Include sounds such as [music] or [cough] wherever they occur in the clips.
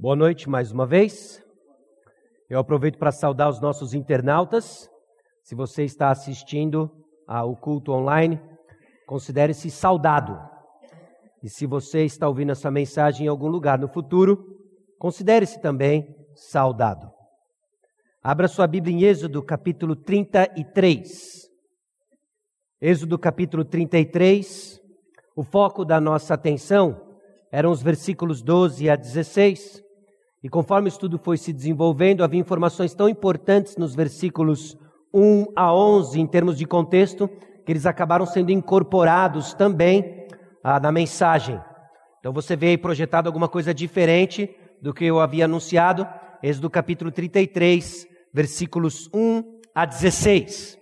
Boa noite mais uma vez. Eu aproveito para saudar os nossos internautas. Se você está assistindo ao culto online, considere-se saudado. E se você está ouvindo essa mensagem em algum lugar no futuro, considere-se também saudado. Abra sua Bíblia em Êxodo capítulo 33. Êxodo capítulo 33. O foco da nossa atenção eram os versículos 12 a 16. E conforme o estudo foi se desenvolvendo, havia informações tão importantes nos versículos 1 a 11, em termos de contexto, que eles acabaram sendo incorporados também ah, na mensagem. Então você vê aí projetado alguma coisa diferente do que eu havia anunciado, Êxodo capítulo 33, versículos 1 a 16.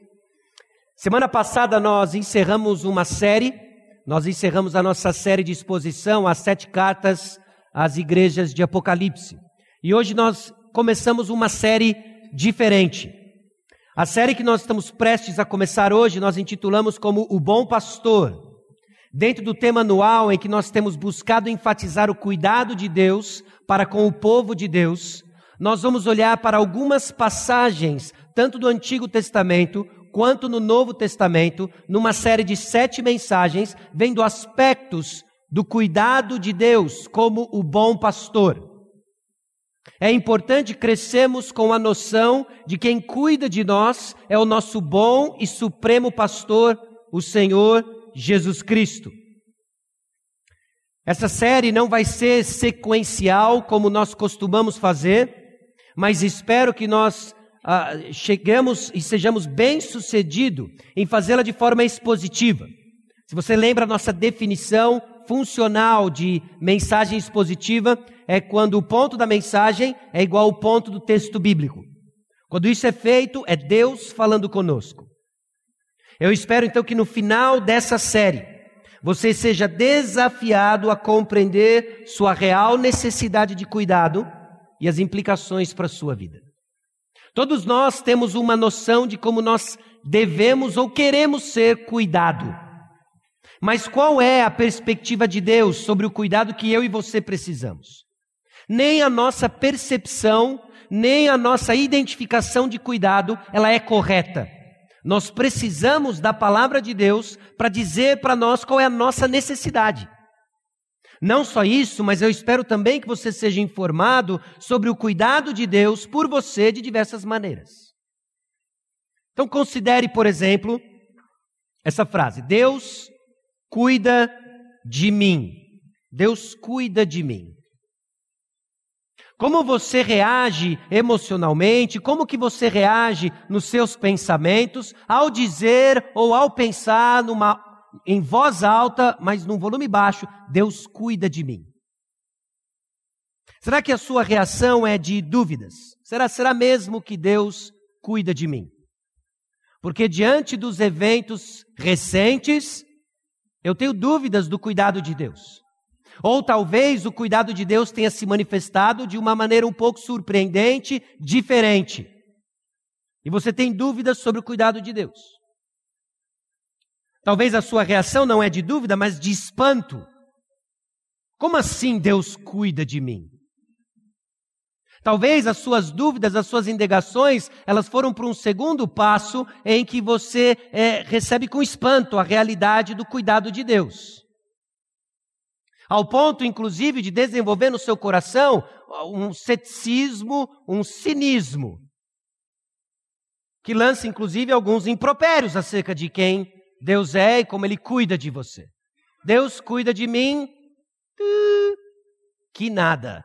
Semana passada nós encerramos uma série, nós encerramos a nossa série de exposição às sete cartas às igrejas de Apocalipse. E hoje nós começamos uma série diferente. A série que nós estamos prestes a começar hoje, nós intitulamos como O Bom Pastor. Dentro do tema anual em que nós temos buscado enfatizar o cuidado de Deus para com o povo de Deus, nós vamos olhar para algumas passagens, tanto do Antigo Testamento quanto no Novo Testamento, numa série de sete mensagens, vendo aspectos do cuidado de Deus como o bom pastor. É importante crescermos com a noção de quem cuida de nós é o nosso bom e supremo pastor, o Senhor Jesus Cristo. Essa série não vai ser sequencial como nós costumamos fazer, mas espero que nós ah, cheguemos e sejamos bem-sucedidos em fazê-la de forma expositiva. Se você lembra a nossa definição funcional de mensagem expositiva, é quando o ponto da mensagem é igual ao ponto do texto bíblico. Quando isso é feito, é Deus falando conosco. Eu espero então que no final dessa série, você seja desafiado a compreender sua real necessidade de cuidado e as implicações para a sua vida. Todos nós temos uma noção de como nós devemos ou queremos ser cuidado. Mas qual é a perspectiva de Deus sobre o cuidado que eu e você precisamos? nem a nossa percepção, nem a nossa identificação de cuidado, ela é correta. Nós precisamos da palavra de Deus para dizer para nós qual é a nossa necessidade. Não só isso, mas eu espero também que você seja informado sobre o cuidado de Deus por você de diversas maneiras. Então considere, por exemplo, essa frase: Deus cuida de mim. Deus cuida de mim. Como você reage emocionalmente, como que você reage nos seus pensamentos ao dizer ou ao pensar numa em voz alta, mas num volume baixo, Deus cuida de mim. Será que a sua reação é de dúvidas? Será será mesmo que Deus cuida de mim? Porque diante dos eventos recentes, eu tenho dúvidas do cuidado de Deus. Ou talvez o cuidado de Deus tenha se manifestado de uma maneira um pouco surpreendente, diferente. E você tem dúvidas sobre o cuidado de Deus. Talvez a sua reação não é de dúvida, mas de espanto. Como assim Deus cuida de mim? Talvez as suas dúvidas, as suas indagações, elas foram para um segundo passo em que você é, recebe com espanto a realidade do cuidado de Deus. Ao ponto, inclusive, de desenvolver no seu coração um ceticismo, um cinismo, que lança, inclusive, alguns impropérios acerca de quem Deus é e como Ele cuida de você. Deus cuida de mim, que nada.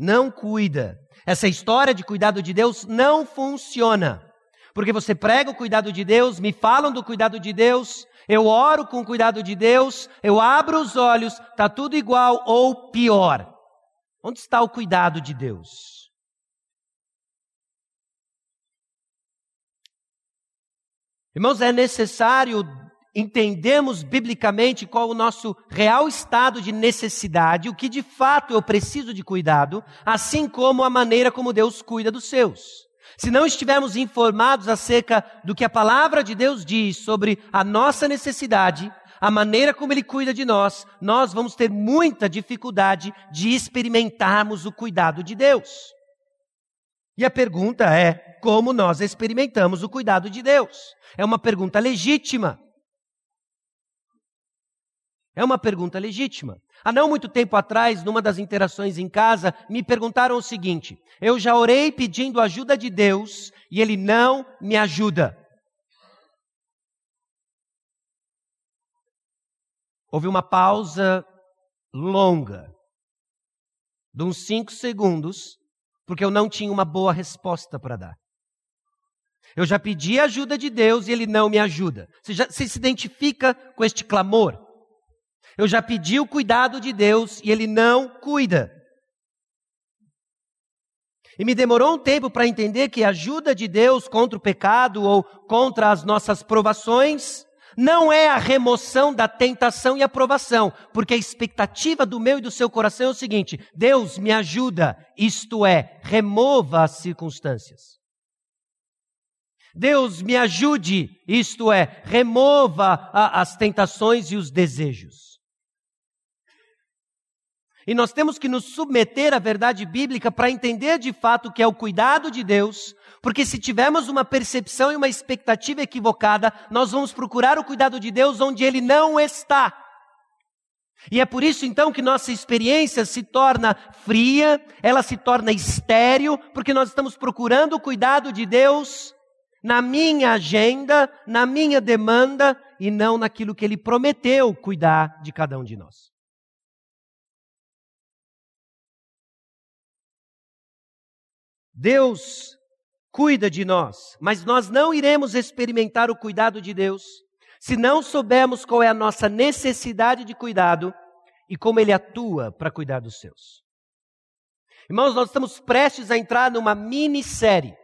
Não cuida. Essa história de cuidado de Deus não funciona. Porque você prega o cuidado de Deus, me falam do cuidado de Deus, eu oro com o cuidado de Deus, eu abro os olhos, está tudo igual ou pior. Onde está o cuidado de Deus? Irmãos, é necessário entendermos biblicamente qual o nosso real estado de necessidade, o que de fato eu preciso de cuidado, assim como a maneira como Deus cuida dos seus. Se não estivermos informados acerca do que a palavra de Deus diz sobre a nossa necessidade, a maneira como Ele cuida de nós, nós vamos ter muita dificuldade de experimentarmos o cuidado de Deus. E a pergunta é: como nós experimentamos o cuidado de Deus? É uma pergunta legítima. É uma pergunta legítima. Há não muito tempo atrás, numa das interações em casa, me perguntaram o seguinte: eu já orei pedindo ajuda de Deus e Ele não me ajuda. Houve uma pausa longa, de uns cinco segundos, porque eu não tinha uma boa resposta para dar. Eu já pedi ajuda de Deus e Ele não me ajuda. Você, já, você se identifica com este clamor? Eu já pedi o cuidado de Deus e Ele não cuida. E me demorou um tempo para entender que a ajuda de Deus contra o pecado ou contra as nossas provações não é a remoção da tentação e aprovação, porque a expectativa do meu e do seu coração é o seguinte: Deus me ajuda, isto é, remova as circunstâncias. Deus me ajude, isto é, remova a, as tentações e os desejos. E nós temos que nos submeter à verdade bíblica para entender de fato o que é o cuidado de Deus, porque se tivermos uma percepção e uma expectativa equivocada, nós vamos procurar o cuidado de Deus onde ele não está. E é por isso então que nossa experiência se torna fria, ela se torna estéril, porque nós estamos procurando o cuidado de Deus na minha agenda, na minha demanda e não naquilo que ele prometeu cuidar de cada um de nós. Deus cuida de nós, mas nós não iremos experimentar o cuidado de Deus se não soubermos qual é a nossa necessidade de cuidado e como Ele atua para cuidar dos seus. Irmãos, nós estamos prestes a entrar numa minissérie.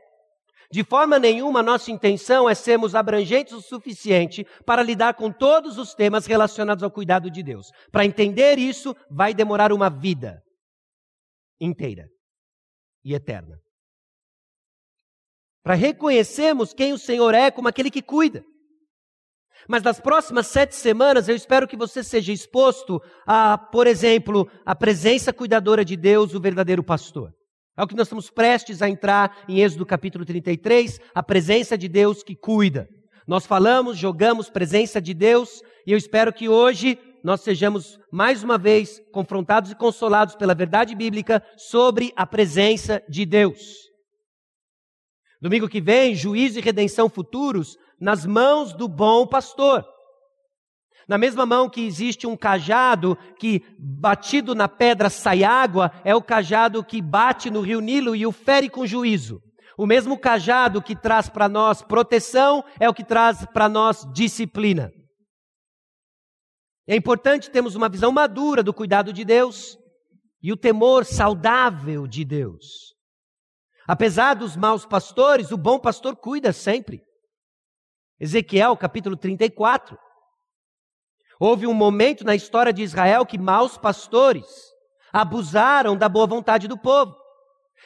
De forma nenhuma, nossa intenção é sermos abrangentes o suficiente para lidar com todos os temas relacionados ao cuidado de Deus. Para entender isso, vai demorar uma vida inteira e eterna para reconhecermos quem o Senhor é como aquele que cuida. Mas nas próximas sete semanas eu espero que você seja exposto a, por exemplo, a presença cuidadora de Deus, o verdadeiro pastor. É o que nós estamos prestes a entrar em Êxodo capítulo 33, a presença de Deus que cuida. Nós falamos, jogamos presença de Deus, e eu espero que hoje nós sejamos mais uma vez confrontados e consolados pela verdade bíblica sobre a presença de Deus. Domingo que vem, juízo e redenção futuros nas mãos do bom pastor. Na mesma mão que existe um cajado que, batido na pedra, sai água, é o cajado que bate no rio Nilo e o fere com juízo. O mesmo cajado que traz para nós proteção é o que traz para nós disciplina. É importante termos uma visão madura do cuidado de Deus e o temor saudável de Deus. Apesar dos maus pastores, o bom pastor cuida sempre. Ezequiel capítulo 34. Houve um momento na história de Israel que maus pastores abusaram da boa vontade do povo.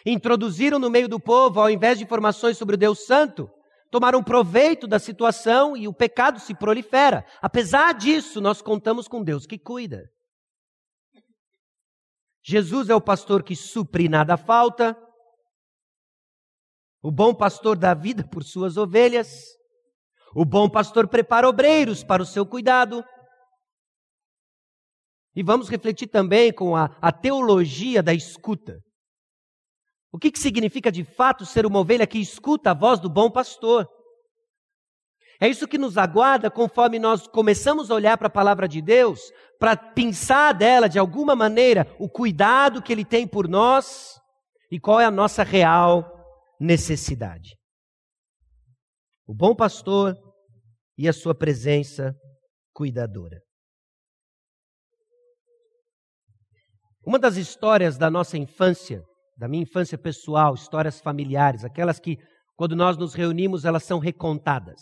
Introduziram no meio do povo, ao invés de informações sobre o Deus Santo, tomaram proveito da situação e o pecado se prolifera. Apesar disso, nós contamos com Deus que cuida. Jesus é o pastor que supre nada falta, o bom pastor dá vida por suas ovelhas. O bom pastor prepara obreiros para o seu cuidado. E vamos refletir também com a, a teologia da escuta. O que, que significa de fato ser uma ovelha que escuta a voz do bom pastor? É isso que nos aguarda conforme nós começamos a olhar para a palavra de Deus, para pensar dela de alguma maneira o cuidado que ele tem por nós e qual é a nossa real necessidade. O bom pastor e a sua presença cuidadora. Uma das histórias da nossa infância, da minha infância pessoal, histórias familiares, aquelas que, quando nós nos reunimos, elas são recontadas.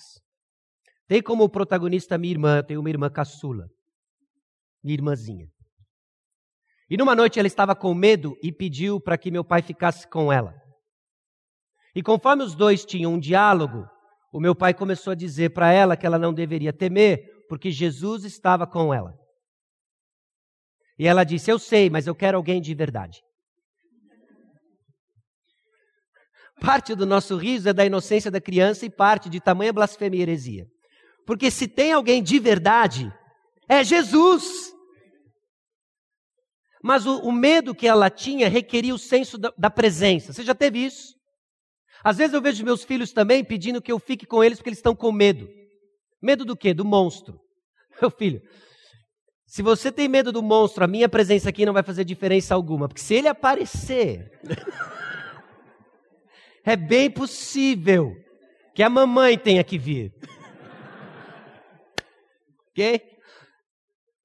Tem como protagonista minha irmã, eu tenho uma irmã caçula, minha irmãzinha. E numa noite ela estava com medo e pediu para que meu pai ficasse com ela. E conforme os dois tinham um diálogo, o meu pai começou a dizer para ela que ela não deveria temer, Porque Jesus estava com ela. E ela disse: Eu sei, mas eu quero alguém de verdade. Parte do nosso riso é da inocência da criança e parte de tamanha blasfêmia e heresia. Porque se tem alguém de verdade, é Jesus. Mas o, o medo que ela tinha requeria o senso da, da presença. Você já teve isso? Às vezes eu vejo meus filhos também pedindo que eu fique com eles porque eles estão com medo. Medo do quê? Do monstro. [laughs] Meu filho, se você tem medo do monstro, a minha presença aqui não vai fazer diferença alguma, porque se ele aparecer, [laughs] é bem possível que a mamãe tenha que vir. [laughs] ok?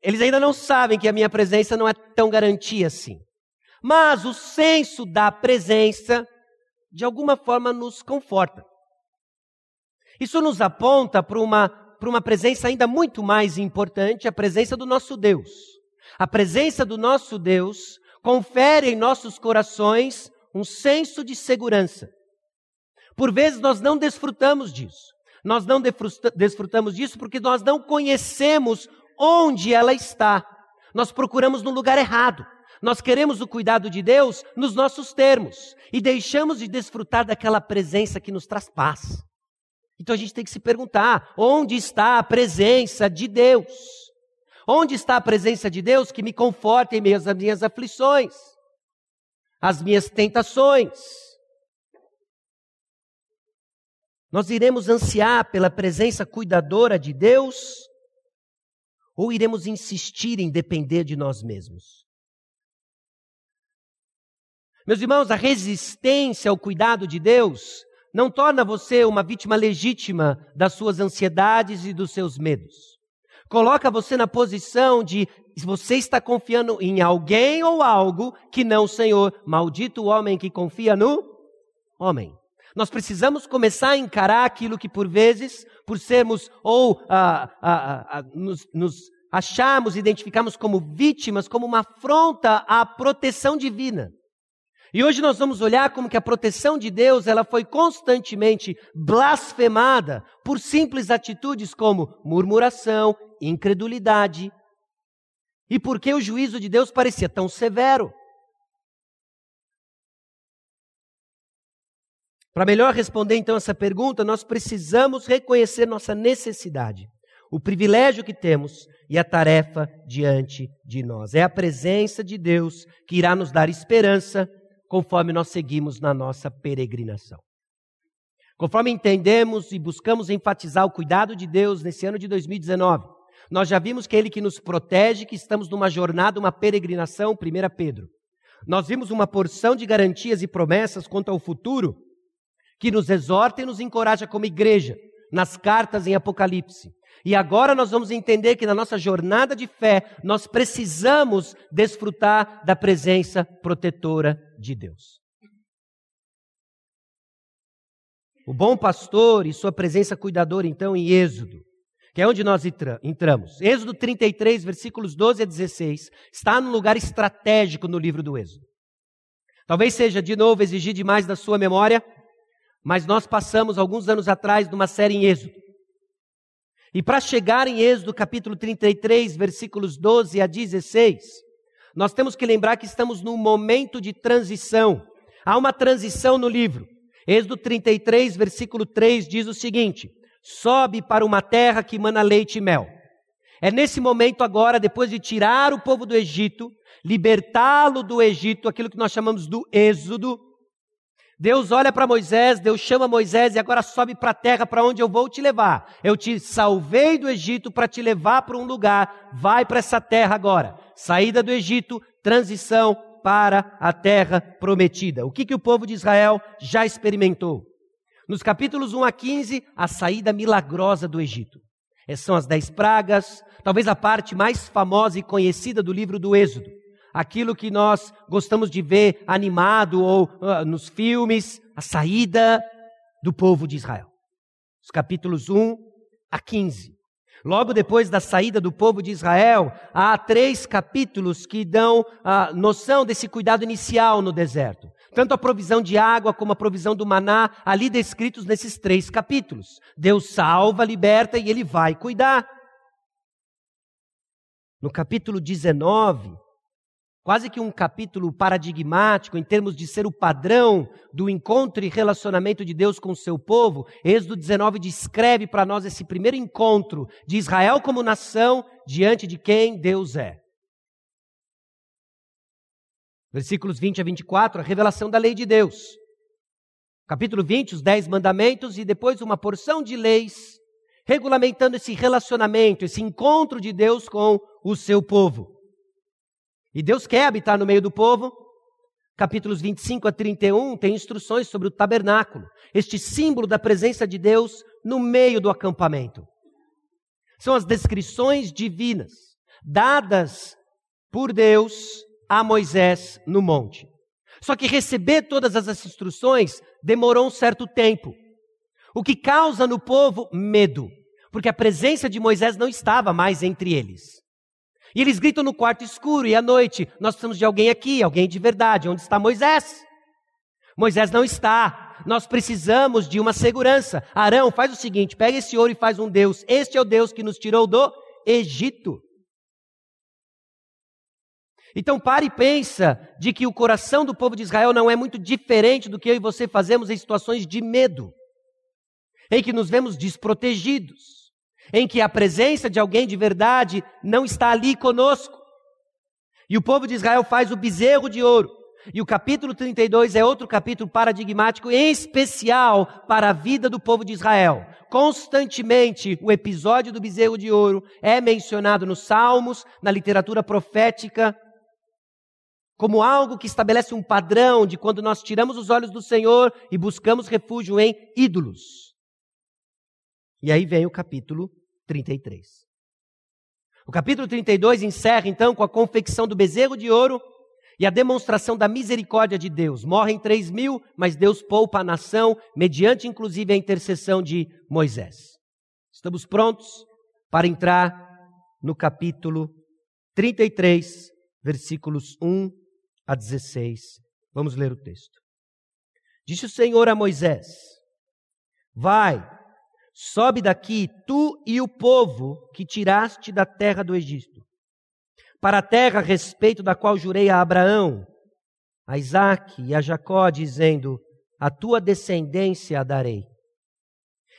Eles ainda não sabem que a minha presença não é tão garantia assim. Mas o senso da presença, de alguma forma, nos conforta. Isso nos aponta para uma, para uma presença ainda muito mais importante, a presença do nosso Deus. A presença do nosso Deus confere em nossos corações um senso de segurança. Por vezes nós não desfrutamos disso. Nós não desfrutamos disso porque nós não conhecemos onde ela está. Nós procuramos no lugar errado. Nós queremos o cuidado de Deus nos nossos termos e deixamos de desfrutar daquela presença que nos traz paz. Então a gente tem que se perguntar: onde está a presença de Deus? Onde está a presença de Deus que me conforta em meio às minhas aflições, as minhas tentações? Nós iremos ansiar pela presença cuidadora de Deus ou iremos insistir em depender de nós mesmos? Meus irmãos, a resistência ao cuidado de Deus não torna você uma vítima legítima das suas ansiedades e dos seus medos. Coloca você na posição de você está confiando em alguém ou algo que não o Senhor. Maldito o homem que confia no homem. Nós precisamos começar a encarar aquilo que por vezes, por sermos ou ah, ah, ah, nos, nos acharmos, identificamos como vítimas, como uma afronta à proteção divina. E hoje nós vamos olhar como que a proteção de Deus, ela foi constantemente blasfemada por simples atitudes como murmuração, incredulidade. E por que o juízo de Deus parecia tão severo? Para melhor responder então essa pergunta, nós precisamos reconhecer nossa necessidade, o privilégio que temos e a tarefa diante de nós. É a presença de Deus que irá nos dar esperança conforme nós seguimos na nossa peregrinação. Conforme entendemos e buscamos enfatizar o cuidado de Deus nesse ano de 2019, nós já vimos que é Ele que nos protege, que estamos numa jornada, uma peregrinação, 1 Pedro. Nós vimos uma porção de garantias e promessas quanto ao futuro que nos exorta e nos encoraja como igreja, nas cartas em Apocalipse. E agora nós vamos entender que na nossa jornada de fé, nós precisamos desfrutar da presença protetora de Deus. O bom pastor e sua presença cuidadora, então, em Êxodo, que é onde nós entramos. Êxodo 33, versículos 12 a 16, está num lugar estratégico no livro do Êxodo. Talvez seja, de novo, exigir demais da sua memória, mas nós passamos alguns anos atrás numa série em Êxodo. E para chegar em Êxodo capítulo 33, versículos 12 a 16, nós temos que lembrar que estamos num momento de transição. Há uma transição no livro. Êxodo 33, versículo 3 diz o seguinte: Sobe para uma terra que mana leite e mel. É nesse momento agora, depois de tirar o povo do Egito, libertá-lo do Egito, aquilo que nós chamamos do êxodo, Deus olha para Moisés, Deus chama Moisés e agora sobe para a terra para onde eu vou te levar. Eu te salvei do Egito para te levar para um lugar. Vai para essa terra agora. Saída do Egito, transição para a terra prometida. O que, que o povo de Israel já experimentou? Nos capítulos 1 a 15, a saída milagrosa do Egito. Essas são as dez pragas, talvez a parte mais famosa e conhecida do livro do Êxodo aquilo que nós gostamos de ver animado ou uh, nos filmes, a saída do povo de Israel. Os capítulos 1 a 15. Logo depois da saída do povo de Israel, há três capítulos que dão a noção desse cuidado inicial no deserto. Tanto a provisão de água como a provisão do maná, ali descritos nesses três capítulos. Deus salva, liberta e ele vai cuidar. no capítulo 19, quase que um capítulo paradigmático em termos de ser o padrão do encontro e relacionamento de Deus com o seu povo. Êxodo 19 descreve para nós esse primeiro encontro de Israel como nação diante de quem Deus é. Versículos 20 a 24, a revelação da lei de Deus. Capítulo 20, os dez mandamentos e depois uma porção de leis regulamentando esse relacionamento, esse encontro de Deus com o seu povo. E Deus quer habitar no meio do povo. Capítulos 25 a 31 tem instruções sobre o tabernáculo, este símbolo da presença de Deus no meio do acampamento. São as descrições divinas dadas por Deus a Moisés no monte. Só que receber todas essas instruções demorou um certo tempo. O que causa no povo medo, porque a presença de Moisés não estava mais entre eles. E eles gritam no quarto escuro e à noite: Nós precisamos de alguém aqui, alguém de verdade. Onde está Moisés? Moisés não está. Nós precisamos de uma segurança. Arão, faz o seguinte: pega esse ouro e faz um Deus. Este é o Deus que nos tirou do Egito. Então pare e pensa de que o coração do povo de Israel não é muito diferente do que eu e você fazemos em situações de medo, em que nos vemos desprotegidos em que a presença de alguém de verdade não está ali conosco. E o povo de Israel faz o bezerro de ouro. E o capítulo 32 é outro capítulo paradigmático, em especial para a vida do povo de Israel. Constantemente, o episódio do bezerro de ouro é mencionado nos Salmos, na literatura profética, como algo que estabelece um padrão de quando nós tiramos os olhos do Senhor e buscamos refúgio em ídolos. E aí vem o capítulo 33. O capítulo 32 encerra então com a confecção do bezerro de ouro e a demonstração da misericórdia de Deus. Morrem três mil, mas Deus poupa a nação, mediante inclusive a intercessão de Moisés. Estamos prontos para entrar no capítulo 33, versículos 1 a 16. Vamos ler o texto. Disse o Senhor a Moisés: Vai, Sobe daqui, tu e o povo que tiraste da terra do Egito, para a terra a respeito da qual jurei a Abraão, a Isaque e a Jacó, dizendo: A tua descendência a darei.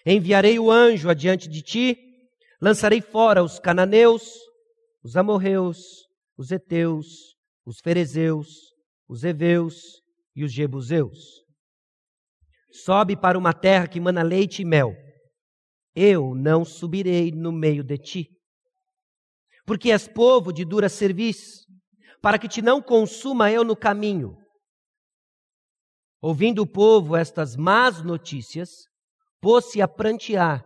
Enviarei o anjo adiante de ti, lançarei fora os cananeus, os amorreus, os heteus, os ferezeus, os heveus e os jebuseus. Sobe para uma terra que mana leite e mel eu não subirei no meio de ti. Porque és povo de dura serviço, para que te não consuma eu no caminho. Ouvindo o povo estas más notícias, pôs-se a prantear,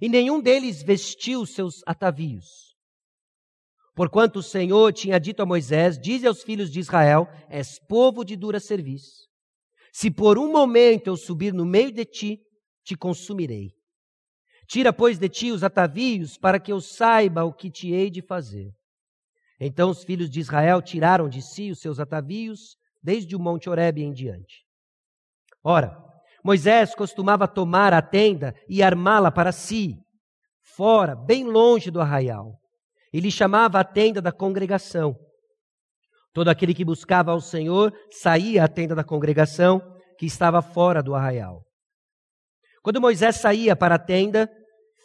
e nenhum deles vestiu seus atavios. Porquanto o Senhor tinha dito a Moisés: Dize aos filhos de Israel: És povo de dura serviço. Se por um momento eu subir no meio de ti, te consumirei. Tira, pois, de ti os atavios, para que eu saiba o que te hei de fazer. Então os filhos de Israel tiraram de si os seus atavios, desde o monte Horebe em diante. Ora, Moisés costumava tomar a tenda e armá-la para si, fora, bem longe do arraial. Ele chamava a tenda da congregação. Todo aquele que buscava ao Senhor saía à tenda da congregação, que estava fora do arraial. Quando Moisés saía para a tenda,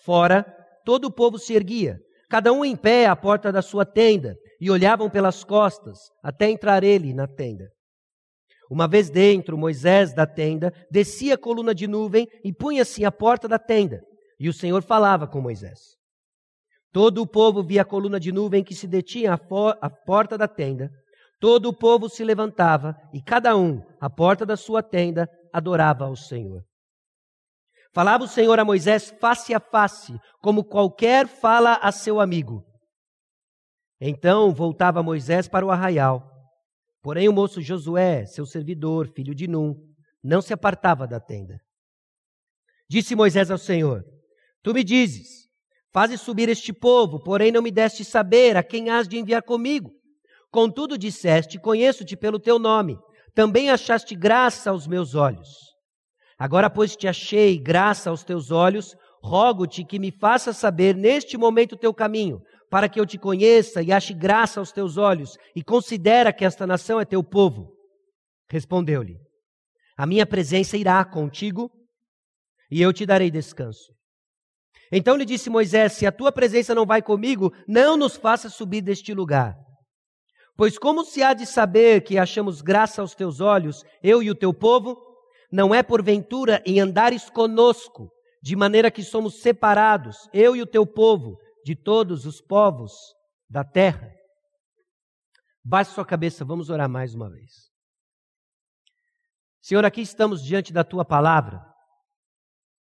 Fora, todo o povo se erguia, cada um em pé à porta da sua tenda, e olhavam pelas costas, até entrar ele na tenda. Uma vez dentro, Moisés da tenda descia a coluna de nuvem e punha-se à porta da tenda, e o Senhor falava com Moisés. Todo o povo via a coluna de nuvem que se detinha à, à porta da tenda. Todo o povo se levantava e cada um, à porta da sua tenda, adorava ao Senhor. Falava o Senhor a Moisés face a face, como qualquer fala a seu amigo. Então voltava Moisés para o arraial. Porém, o moço Josué, seu servidor, filho de Num, não se apartava da tenda. Disse Moisés ao Senhor: Tu me dizes, fazes subir este povo, porém não me deste saber a quem has de enviar comigo. Contudo, disseste: Conheço-te pelo teu nome, também achaste graça aos meus olhos. Agora, pois te achei graça aos teus olhos, rogo-te que me faças saber neste momento o teu caminho, para que eu te conheça e ache graça aos teus olhos, e considera que esta nação é teu povo. Respondeu-lhe: A minha presença irá contigo, e eu te darei descanso. Então lhe disse Moisés: Se a tua presença não vai comigo, não nos faça subir deste lugar. Pois como se há de saber que achamos graça aos teus olhos, eu e o teu povo? Não é porventura em andares conosco, de maneira que somos separados, eu e o teu povo, de todos os povos da terra. Baixe sua cabeça, vamos orar mais uma vez. Senhor, aqui estamos diante da tua palavra,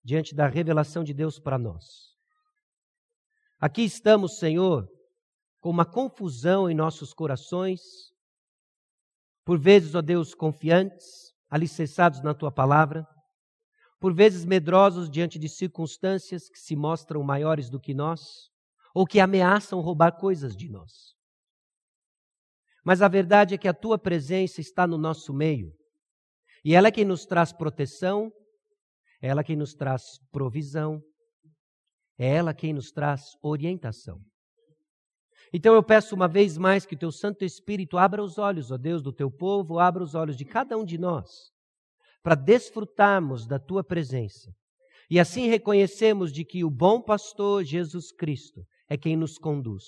diante da revelação de Deus para nós. Aqui estamos, Senhor, com uma confusão em nossos corações, por vezes, ó Deus, confiantes, alicerçados na tua palavra, por vezes medrosos diante de circunstâncias que se mostram maiores do que nós, ou que ameaçam roubar coisas de nós. Mas a verdade é que a tua presença está no nosso meio, e ela é quem nos traz proteção, é ela quem nos traz provisão, é ela quem nos traz orientação. Então eu peço uma vez mais que o teu Santo Espírito abra os olhos, ó Deus, do teu povo, abra os olhos de cada um de nós, para desfrutarmos da tua presença. E assim reconhecemos de que o bom pastor Jesus Cristo é quem nos conduz.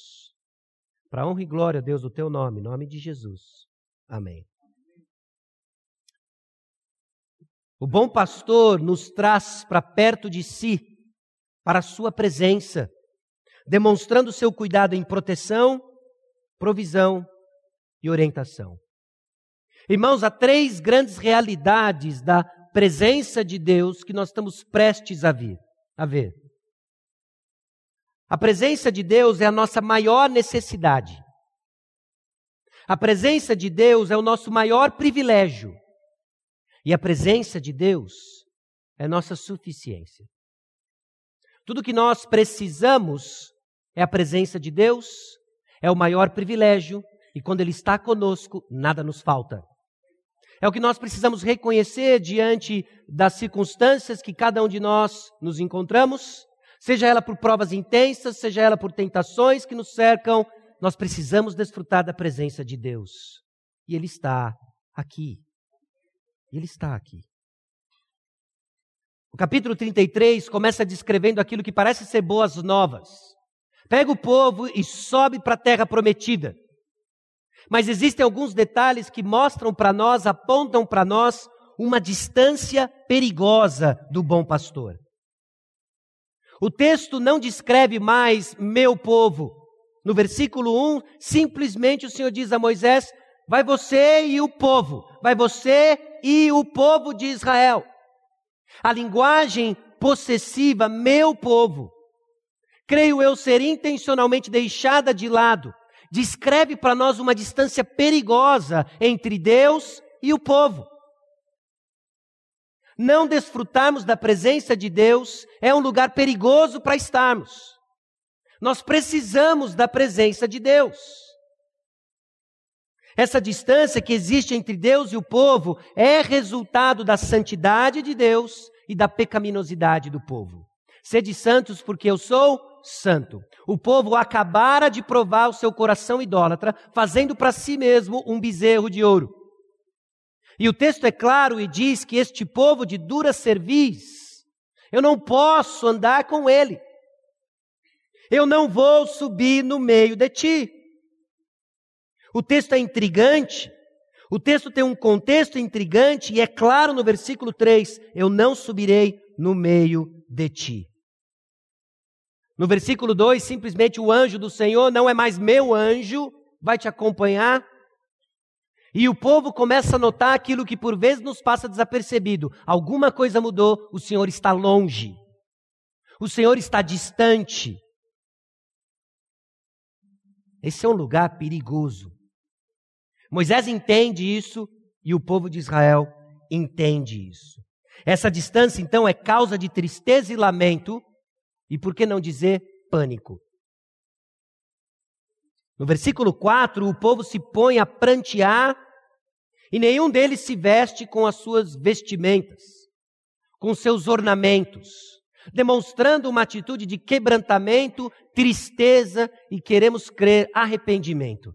Para honra e glória, Deus, do teu nome, nome de Jesus. Amém. O bom pastor nos traz para perto de si, para a sua presença demonstrando seu cuidado em proteção, provisão e orientação. Irmãos, há três grandes realidades da presença de Deus que nós estamos prestes a, vir, a ver. A presença de Deus é a nossa maior necessidade. A presença de Deus é o nosso maior privilégio. E a presença de Deus é nossa suficiência. Tudo que nós precisamos é a presença de Deus, é o maior privilégio, e quando Ele está conosco, nada nos falta. É o que nós precisamos reconhecer diante das circunstâncias que cada um de nós nos encontramos, seja ela por provas intensas, seja ela por tentações que nos cercam, nós precisamos desfrutar da presença de Deus. E Ele está aqui. Ele está aqui. O capítulo 33 começa descrevendo aquilo que parece ser boas novas. Pega o povo e sobe para a terra prometida. Mas existem alguns detalhes que mostram para nós, apontam para nós, uma distância perigosa do bom pastor. O texto não descreve mais meu povo. No versículo 1, simplesmente o Senhor diz a Moisés: Vai você e o povo, vai você e o povo de Israel. A linguagem possessiva, meu povo, creio eu, ser intencionalmente deixada de lado, descreve para nós uma distância perigosa entre Deus e o povo. Não desfrutarmos da presença de Deus é um lugar perigoso para estarmos. Nós precisamos da presença de Deus. Essa distância que existe entre Deus e o povo é resultado da santidade de Deus e da pecaminosidade do povo. Sede santos, porque eu sou santo. O povo acabara de provar o seu coração idólatra, fazendo para si mesmo um bezerro de ouro. E o texto é claro e diz que este povo de dura cerviz, eu não posso andar com ele. Eu não vou subir no meio de ti. O texto é intrigante. O texto tem um contexto intrigante e é claro no versículo 3: Eu não subirei no meio de ti. No versículo 2, simplesmente o anjo do Senhor não é mais meu anjo, vai te acompanhar. E o povo começa a notar aquilo que por vezes nos passa desapercebido. Alguma coisa mudou, o Senhor está longe. O Senhor está distante. Esse é um lugar perigoso. Moisés entende isso e o povo de Israel entende isso. Essa distância, então, é causa de tristeza e lamento, e por que não dizer pânico? No versículo 4, o povo se põe a prantear e nenhum deles se veste com as suas vestimentas, com seus ornamentos. demonstrando uma atitude de quebrantamento, tristeza e queremos crer arrependimento.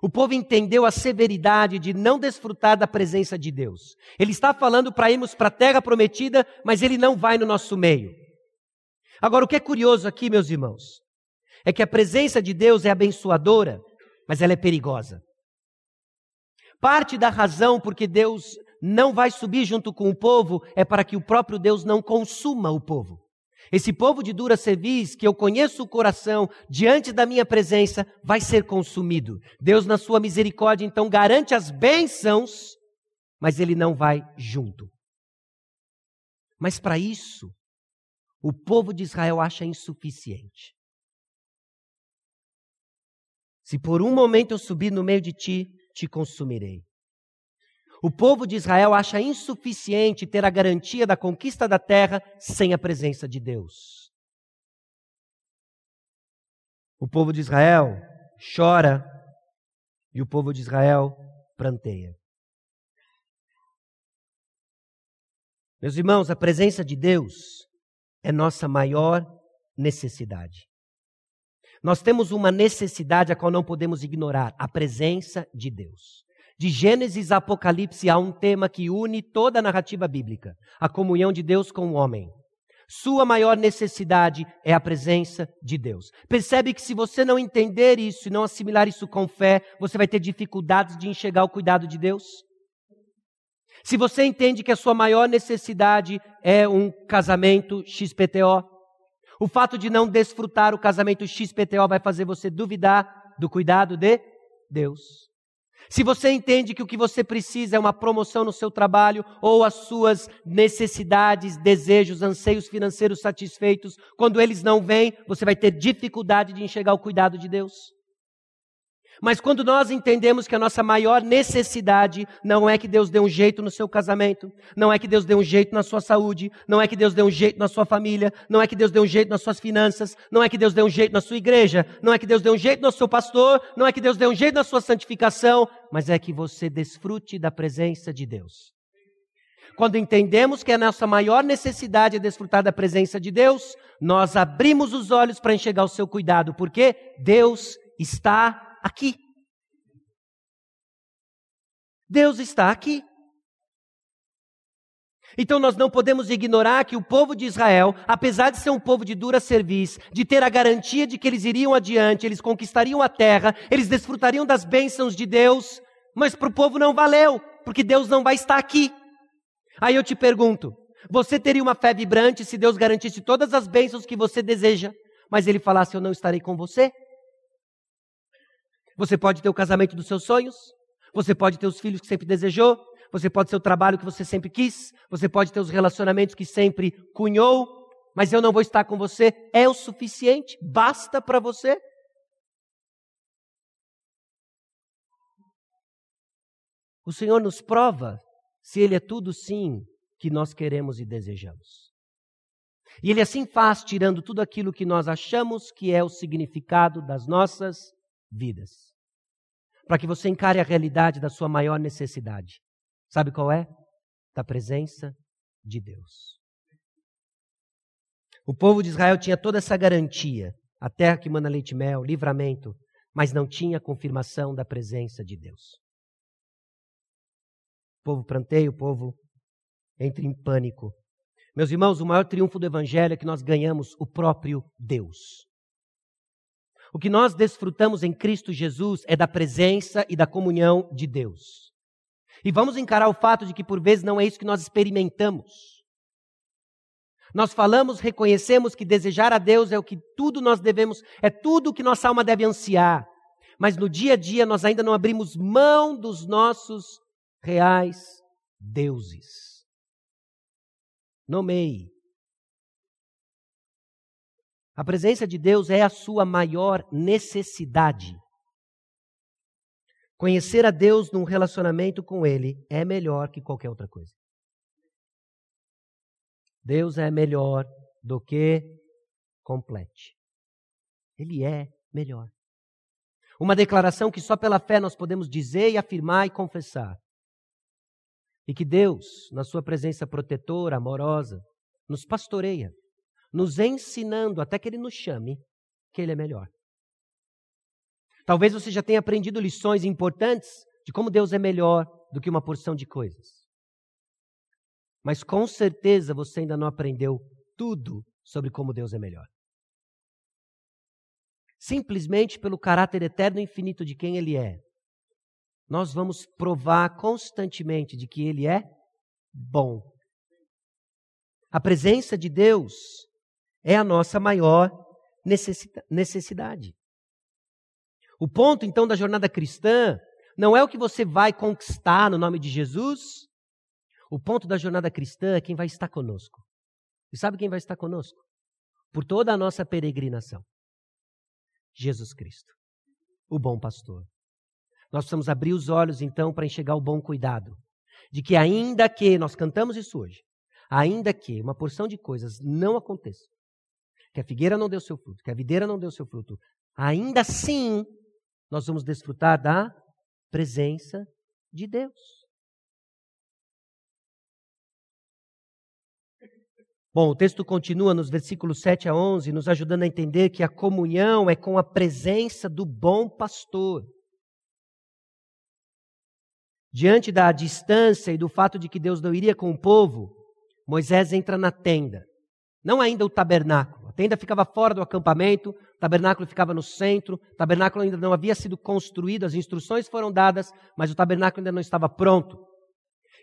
O povo entendeu a severidade de não desfrutar da presença de Deus. Ele está falando para irmos para a terra prometida, mas ele não vai no nosso meio. Agora, o que é curioso aqui, meus irmãos, é que a presença de Deus é abençoadora, mas ela é perigosa. Parte da razão porque Deus não vai subir junto com o povo é para que o próprio Deus não consuma o povo. Esse povo de dura cerviz, que eu conheço o coração diante da minha presença, vai ser consumido. Deus, na sua misericórdia, então garante as bênçãos, mas ele não vai junto. Mas para isso, o povo de Israel acha insuficiente. Se por um momento eu subir no meio de ti, te consumirei. O povo de Israel acha insuficiente ter a garantia da conquista da terra sem a presença de Deus. O povo de Israel chora e o povo de Israel pranteia. Meus irmãos, a presença de Deus é nossa maior necessidade. Nós temos uma necessidade a qual não podemos ignorar: a presença de Deus. De Gênesis a Apocalipse há um tema que une toda a narrativa bíblica: a comunhão de Deus com o homem. Sua maior necessidade é a presença de Deus. Percebe que se você não entender isso e não assimilar isso com fé, você vai ter dificuldades de enxergar o cuidado de Deus? Se você entende que a sua maior necessidade é um casamento XPTO, o fato de não desfrutar o casamento XPTO vai fazer você duvidar do cuidado de Deus. Se você entende que o que você precisa é uma promoção no seu trabalho ou as suas necessidades, desejos, anseios financeiros satisfeitos, quando eles não vêm, você vai ter dificuldade de enxergar o cuidado de Deus. Mas quando nós entendemos que a nossa maior necessidade não é que Deus dê um jeito no seu casamento, não é que Deus dê um jeito na sua saúde, não é que Deus dê um jeito na sua família, não é que Deus dê um jeito nas suas finanças, não é que Deus dê um jeito na sua igreja, não é que Deus dê um jeito no seu pastor, não é que Deus dê um jeito na sua santificação, mas é que você desfrute da presença de Deus. Quando entendemos que a nossa maior necessidade é desfrutar da presença de Deus, nós abrimos os olhos para enxergar o seu cuidado, porque Deus está aqui. Deus está aqui. Então nós não podemos ignorar que o povo de Israel, apesar de ser um povo de dura serviço, de ter a garantia de que eles iriam adiante, eles conquistariam a terra, eles desfrutariam das bênçãos de Deus, mas para o povo não valeu, porque Deus não vai estar aqui. Aí eu te pergunto: você teria uma fé vibrante se Deus garantisse todas as bênçãos que você deseja, mas Ele falasse: Eu não estarei com você? Você pode ter o casamento dos seus sonhos, você pode ter os filhos que sempre desejou, você pode ter o trabalho que você sempre quis, você pode ter os relacionamentos que sempre cunhou, mas eu não vou estar com você. É o suficiente? Basta para você? O Senhor nos prova se Ele é tudo sim que nós queremos e desejamos. E Ele assim faz, tirando tudo aquilo que nós achamos que é o significado das nossas vidas. Para que você encare a realidade da sua maior necessidade. Sabe qual é? Da presença de Deus. O povo de Israel tinha toda essa garantia, a terra que manda leite e mel, livramento, mas não tinha confirmação da presença de Deus. O povo pranteia, o povo entra em pânico. Meus irmãos, o maior triunfo do Evangelho é que nós ganhamos o próprio Deus. O que nós desfrutamos em Cristo Jesus é da presença e da comunhão de Deus. E vamos encarar o fato de que por vezes não é isso que nós experimentamos. Nós falamos, reconhecemos que desejar a Deus é o que tudo nós devemos, é tudo o que nossa alma deve ansiar. Mas no dia a dia nós ainda não abrimos mão dos nossos reais deuses. Nomeie a presença de Deus é a sua maior necessidade. Conhecer a Deus num relacionamento com Ele é melhor que qualquer outra coisa. Deus é melhor do que complete. Ele é melhor. Uma declaração que só pela fé nós podemos dizer e afirmar e confessar. E que Deus, na sua presença protetora, amorosa, nos pastoreia nos ensinando, até que Ele nos chame, que Ele é melhor. Talvez você já tenha aprendido lições importantes de como Deus é melhor do que uma porção de coisas. Mas com certeza você ainda não aprendeu tudo sobre como Deus é melhor. Simplesmente pelo caráter eterno e infinito de quem Ele é, nós vamos provar constantemente de que Ele é bom. A presença de Deus é a nossa maior necessidade. O ponto, então, da jornada cristã não é o que você vai conquistar no nome de Jesus. O ponto da jornada cristã é quem vai estar conosco. E sabe quem vai estar conosco? Por toda a nossa peregrinação. Jesus Cristo, o bom pastor. Nós precisamos abrir os olhos, então, para enxergar o bom cuidado. De que, ainda que, nós cantamos isso hoje, ainda que uma porção de coisas não aconteça, que a figueira não deu seu fruto, que a videira não deu seu fruto, ainda assim nós vamos desfrutar da presença de Deus. Bom, o texto continua nos versículos 7 a 11, nos ajudando a entender que a comunhão é com a presença do bom pastor. Diante da distância e do fato de que Deus não iria com o povo, Moisés entra na tenda. Não ainda o tabernáculo. Tenda ficava fora do acampamento, o tabernáculo ficava no centro, o tabernáculo ainda não havia sido construído, as instruções foram dadas, mas o tabernáculo ainda não estava pronto.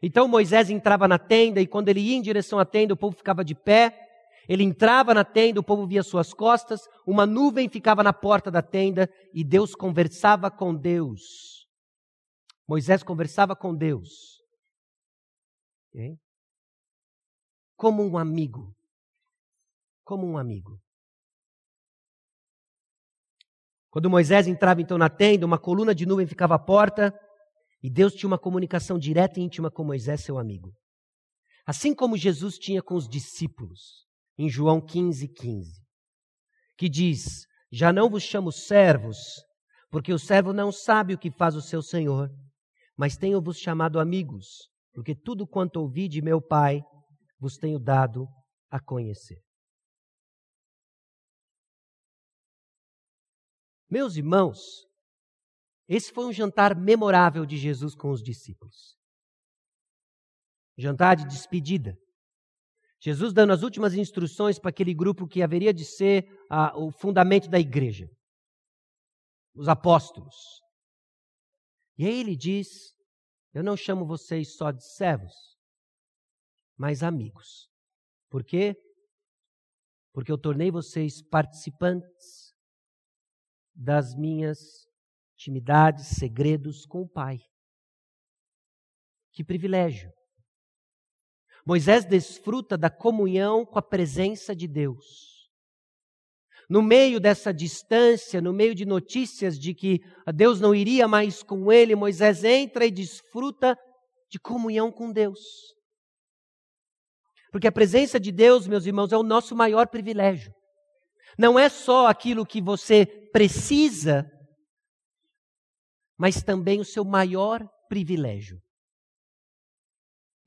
Então Moisés entrava na tenda e quando ele ia em direção à tenda, o povo ficava de pé. Ele entrava na tenda, o povo via suas costas, uma nuvem ficava na porta da tenda e Deus conversava com Deus. Moisés conversava com Deus. Como um amigo como um amigo. Quando Moisés entrava então na tenda, uma coluna de nuvem ficava à porta e Deus tinha uma comunicação direta e íntima com Moisés, seu amigo. Assim como Jesus tinha com os discípulos, em João 15, 15, que diz: Já não vos chamo servos, porque o servo não sabe o que faz o seu senhor, mas tenho-vos chamado amigos, porque tudo quanto ouvi de meu Pai vos tenho dado a conhecer. Meus irmãos, esse foi um jantar memorável de Jesus com os discípulos. Jantar de despedida. Jesus dando as últimas instruções para aquele grupo que haveria de ser ah, o fundamento da igreja, os apóstolos. E aí ele diz: Eu não chamo vocês só de servos, mas amigos. Por quê? Porque eu tornei vocês participantes das minhas intimidades, segredos com o Pai. Que privilégio! Moisés desfruta da comunhão com a presença de Deus. No meio dessa distância, no meio de notícias de que Deus não iria mais com ele, Moisés entra e desfruta de comunhão com Deus. Porque a presença de Deus, meus irmãos, é o nosso maior privilégio. Não é só aquilo que você precisa, mas também o seu maior privilégio.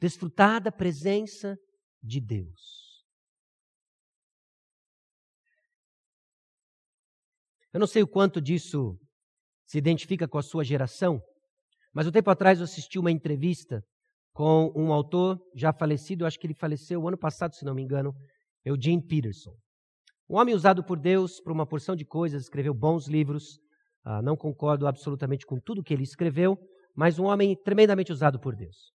Desfrutar da presença de Deus. Eu não sei o quanto disso se identifica com a sua geração, mas um tempo atrás eu assisti uma entrevista com um autor já falecido, acho que ele faleceu ano passado, se não me engano, Eugene Peterson. Um homem usado por Deus para uma porção de coisas, escreveu bons livros. Ah, não concordo absolutamente com tudo que ele escreveu, mas um homem tremendamente usado por Deus.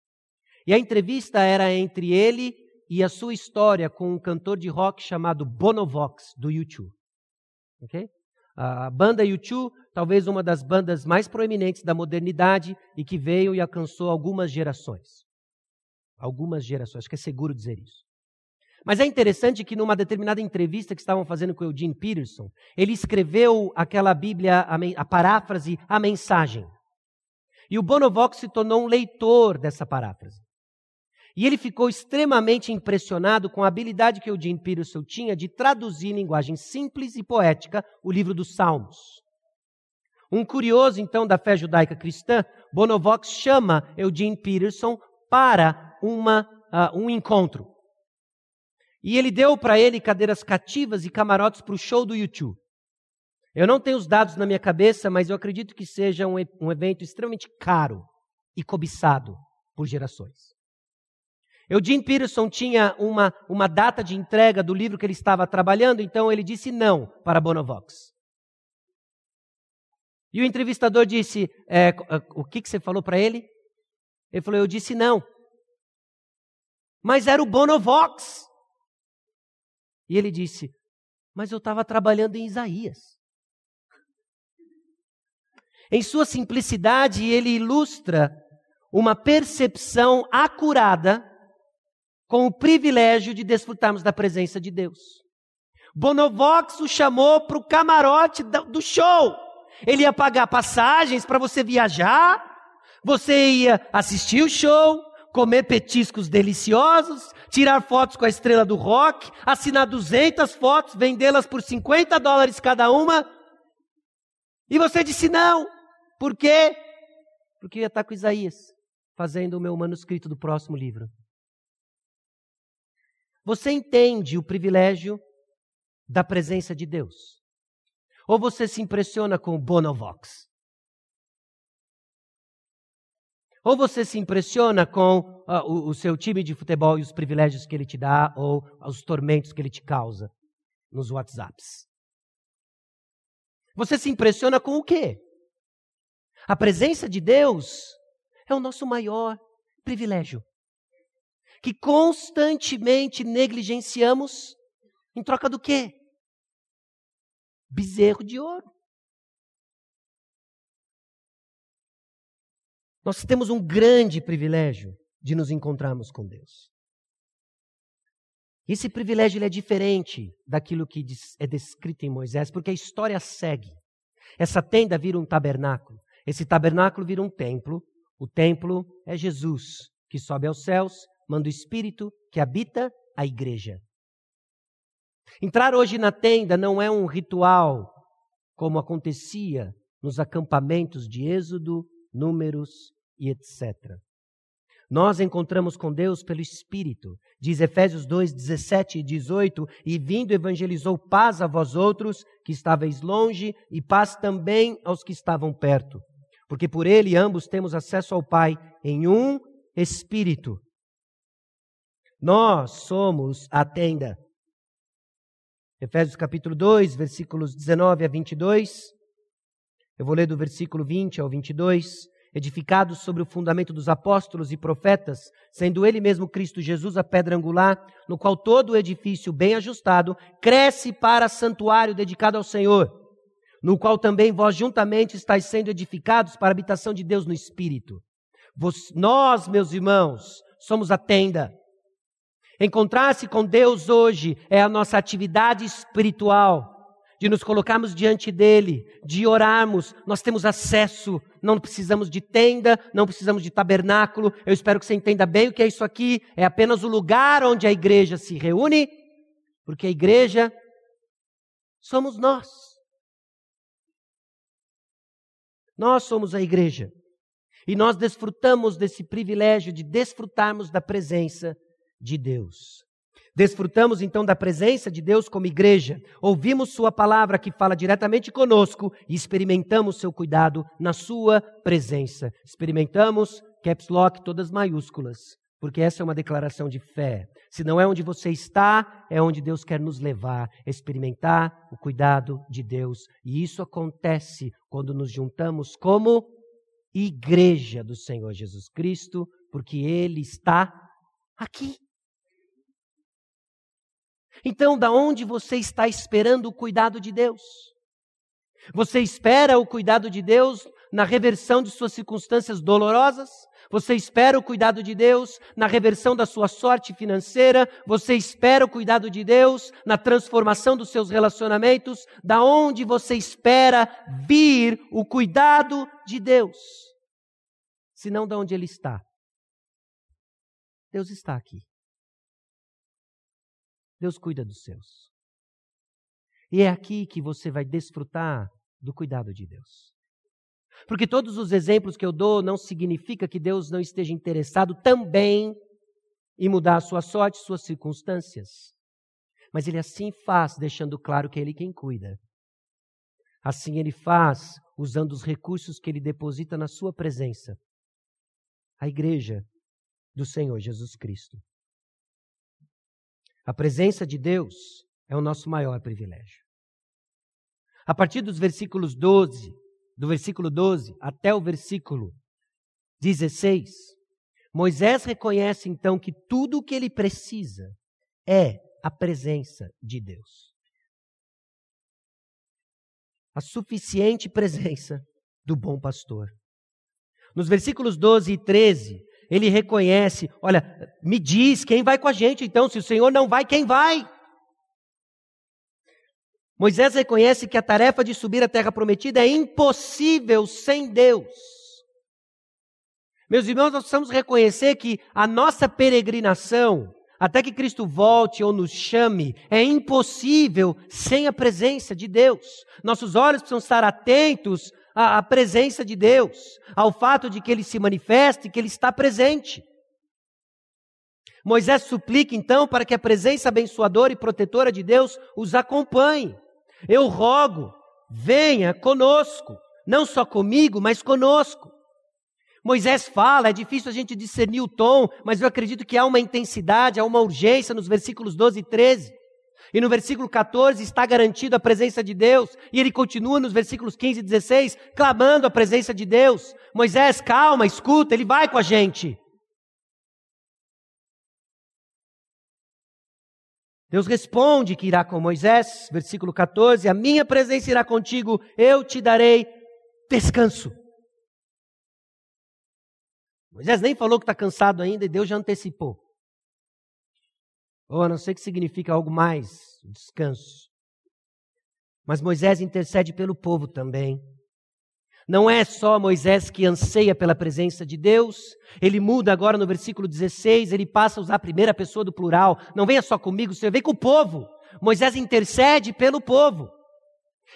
E a entrevista era entre ele e a sua história com um cantor de rock chamado Bonovox, do YouTube. Okay? A banda U2, talvez uma das bandas mais proeminentes da modernidade e que veio e alcançou algumas gerações. Algumas gerações, acho que é seguro dizer isso. Mas é interessante que numa determinada entrevista que estavam fazendo com Eugene Peterson, ele escreveu aquela Bíblia, a, a paráfrase, a mensagem. E o Bonovox se tornou um leitor dessa paráfrase. E ele ficou extremamente impressionado com a habilidade que Eugene Peterson tinha de traduzir em linguagem simples e poética o livro dos Salmos. Um curioso, então, da fé judaica cristã, Bonovox chama Eugene Peterson para uma, uh, um encontro. E ele deu para ele cadeiras cativas e camarotes para o show do YouTube. Eu não tenho os dados na minha cabeça, mas eu acredito que seja um, um evento extremamente caro e cobiçado por gerações. Eugene Peterson tinha uma, uma data de entrega do livro que ele estava trabalhando, então ele disse não para Bonovox. E o entrevistador disse: é, O que, que você falou para ele? Ele falou: Eu disse não. Mas era o Bonovox. E ele disse: Mas eu estava trabalhando em Isaías. Em sua simplicidade, ele ilustra uma percepção acurada com o privilégio de desfrutarmos da presença de Deus. Bonovox o chamou para o camarote do show. Ele ia pagar passagens para você viajar, você ia assistir o show, comer petiscos deliciosos, tirar fotos com a estrela do rock, assinar 200 fotos, vendê-las por 50 dólares cada uma. E você disse não. Por quê? Porque eu ia estar com Isaías, fazendo o meu manuscrito do próximo livro. Você entende o privilégio da presença de Deus? Ou você se impressiona com o Bonovox? Ou você se impressiona com uh, o, o, seu time de futebol e os privilégios que ele te dá, ou os tormentos que ele te causa nos WhatsApps? Você se impressiona com o quê? A presença de Deus é o nosso maior privilégio, que constantemente negligenciamos em troca do quê? Bezerro de ouro. Nós temos um grande privilégio de nos encontrarmos com Deus. Esse privilégio é diferente daquilo que é descrito em Moisés, porque a história segue. Essa tenda vira um tabernáculo. Esse tabernáculo vira um templo. O templo é Jesus, que sobe aos céus, manda o Espírito que habita a igreja. Entrar hoje na tenda não é um ritual como acontecia nos acampamentos de Êxodo números e etc. Nós encontramos com Deus pelo Espírito. Diz Efésios 2, 17 e 18: E vindo evangelizou paz a vós outros que estáveis longe, e paz também aos que estavam perto. Porque por ele ambos temos acesso ao Pai em um Espírito. Nós somos a tenda. Efésios capítulo 2, versículos 19 a 22. Eu vou ler do versículo 20 ao 22. Edificados sobre o fundamento dos apóstolos e profetas, sendo ele mesmo Cristo Jesus a pedra angular, no qual todo o edifício bem ajustado cresce para santuário dedicado ao Senhor, no qual também vós juntamente estáis sendo edificados para a habitação de Deus no Espírito. Vos, nós, meus irmãos, somos a tenda. Encontrar-se com Deus hoje é a nossa atividade espiritual de nos colocarmos diante dele, de orarmos, nós temos acesso, não precisamos de tenda, não precisamos de tabernáculo. Eu espero que você entenda bem o que é isso aqui. É apenas o lugar onde a igreja se reúne, porque a igreja somos nós. Nós somos a igreja. E nós desfrutamos desse privilégio de desfrutarmos da presença de Deus. Desfrutamos então da presença de Deus como igreja, ouvimos Sua palavra que fala diretamente conosco e experimentamos seu cuidado na Sua presença. Experimentamos caps lock todas maiúsculas, porque essa é uma declaração de fé. Se não é onde você está, é onde Deus quer nos levar, experimentar o cuidado de Deus. E isso acontece quando nos juntamos como igreja do Senhor Jesus Cristo, porque Ele está aqui. Então, da onde você está esperando o cuidado de Deus? Você espera o cuidado de Deus na reversão de suas circunstâncias dolorosas? Você espera o cuidado de Deus na reversão da sua sorte financeira? Você espera o cuidado de Deus na transformação dos seus relacionamentos? Da onde você espera vir o cuidado de Deus? Se não da onde ele está. Deus está aqui. Deus cuida dos seus. E é aqui que você vai desfrutar do cuidado de Deus. Porque todos os exemplos que eu dou não significa que Deus não esteja interessado também em mudar a sua sorte, suas circunstâncias. Mas ele assim faz, deixando claro que é ele quem cuida. Assim ele faz, usando os recursos que ele deposita na sua presença. A igreja do Senhor Jesus Cristo. A presença de Deus é o nosso maior privilégio. A partir dos versículos 12, do versículo 12 até o versículo 16, Moisés reconhece então que tudo o que ele precisa é a presença de Deus. A suficiente presença do bom pastor. Nos versículos 12 e 13, ele reconhece: olha, me diz quem vai com a gente, então, se o Senhor não vai, quem vai? Moisés reconhece que a tarefa de subir a terra prometida é impossível sem Deus. Meus irmãos, nós precisamos reconhecer que a nossa peregrinação, até que Cristo volte ou nos chame, é impossível sem a presença de Deus. Nossos olhos precisam estar atentos à, à presença de Deus, ao fato de que Ele se manifesta e que Ele está presente. Moisés suplica então para que a presença abençoadora e protetora de Deus os acompanhe. Eu rogo, venha conosco, não só comigo, mas conosco. Moisés fala, é difícil a gente discernir o tom, mas eu acredito que há uma intensidade, há uma urgência nos versículos 12 e 13. E no versículo 14 está garantido a presença de Deus, e ele continua nos versículos 15 e 16, clamando a presença de Deus. Moisés, calma, escuta, ele vai com a gente. Deus responde que irá com Moisés, versículo 14: A minha presença irá contigo, eu te darei descanso. Moisés nem falou que está cansado ainda e Deus já antecipou. Ou a não ser que significa algo mais, descanso. Mas Moisés intercede pelo povo também. Não é só Moisés que anseia pela presença de Deus, ele muda agora no versículo 16, ele passa a usar a primeira pessoa do plural. Não venha só comigo, Senhor, vem com o povo. Moisés intercede pelo povo.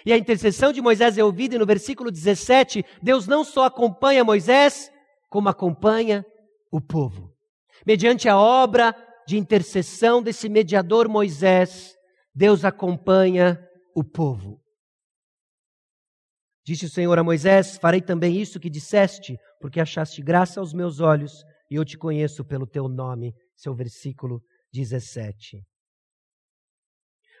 E a intercessão de Moisés é ouvida e no versículo 17, Deus não só acompanha Moisés, como acompanha o povo. Mediante a obra de intercessão desse mediador Moisés, Deus acompanha o povo. Disse o Senhor a Moisés: Farei também isso que disseste, porque achaste graça aos meus olhos e eu te conheço pelo teu nome. Seu versículo 17.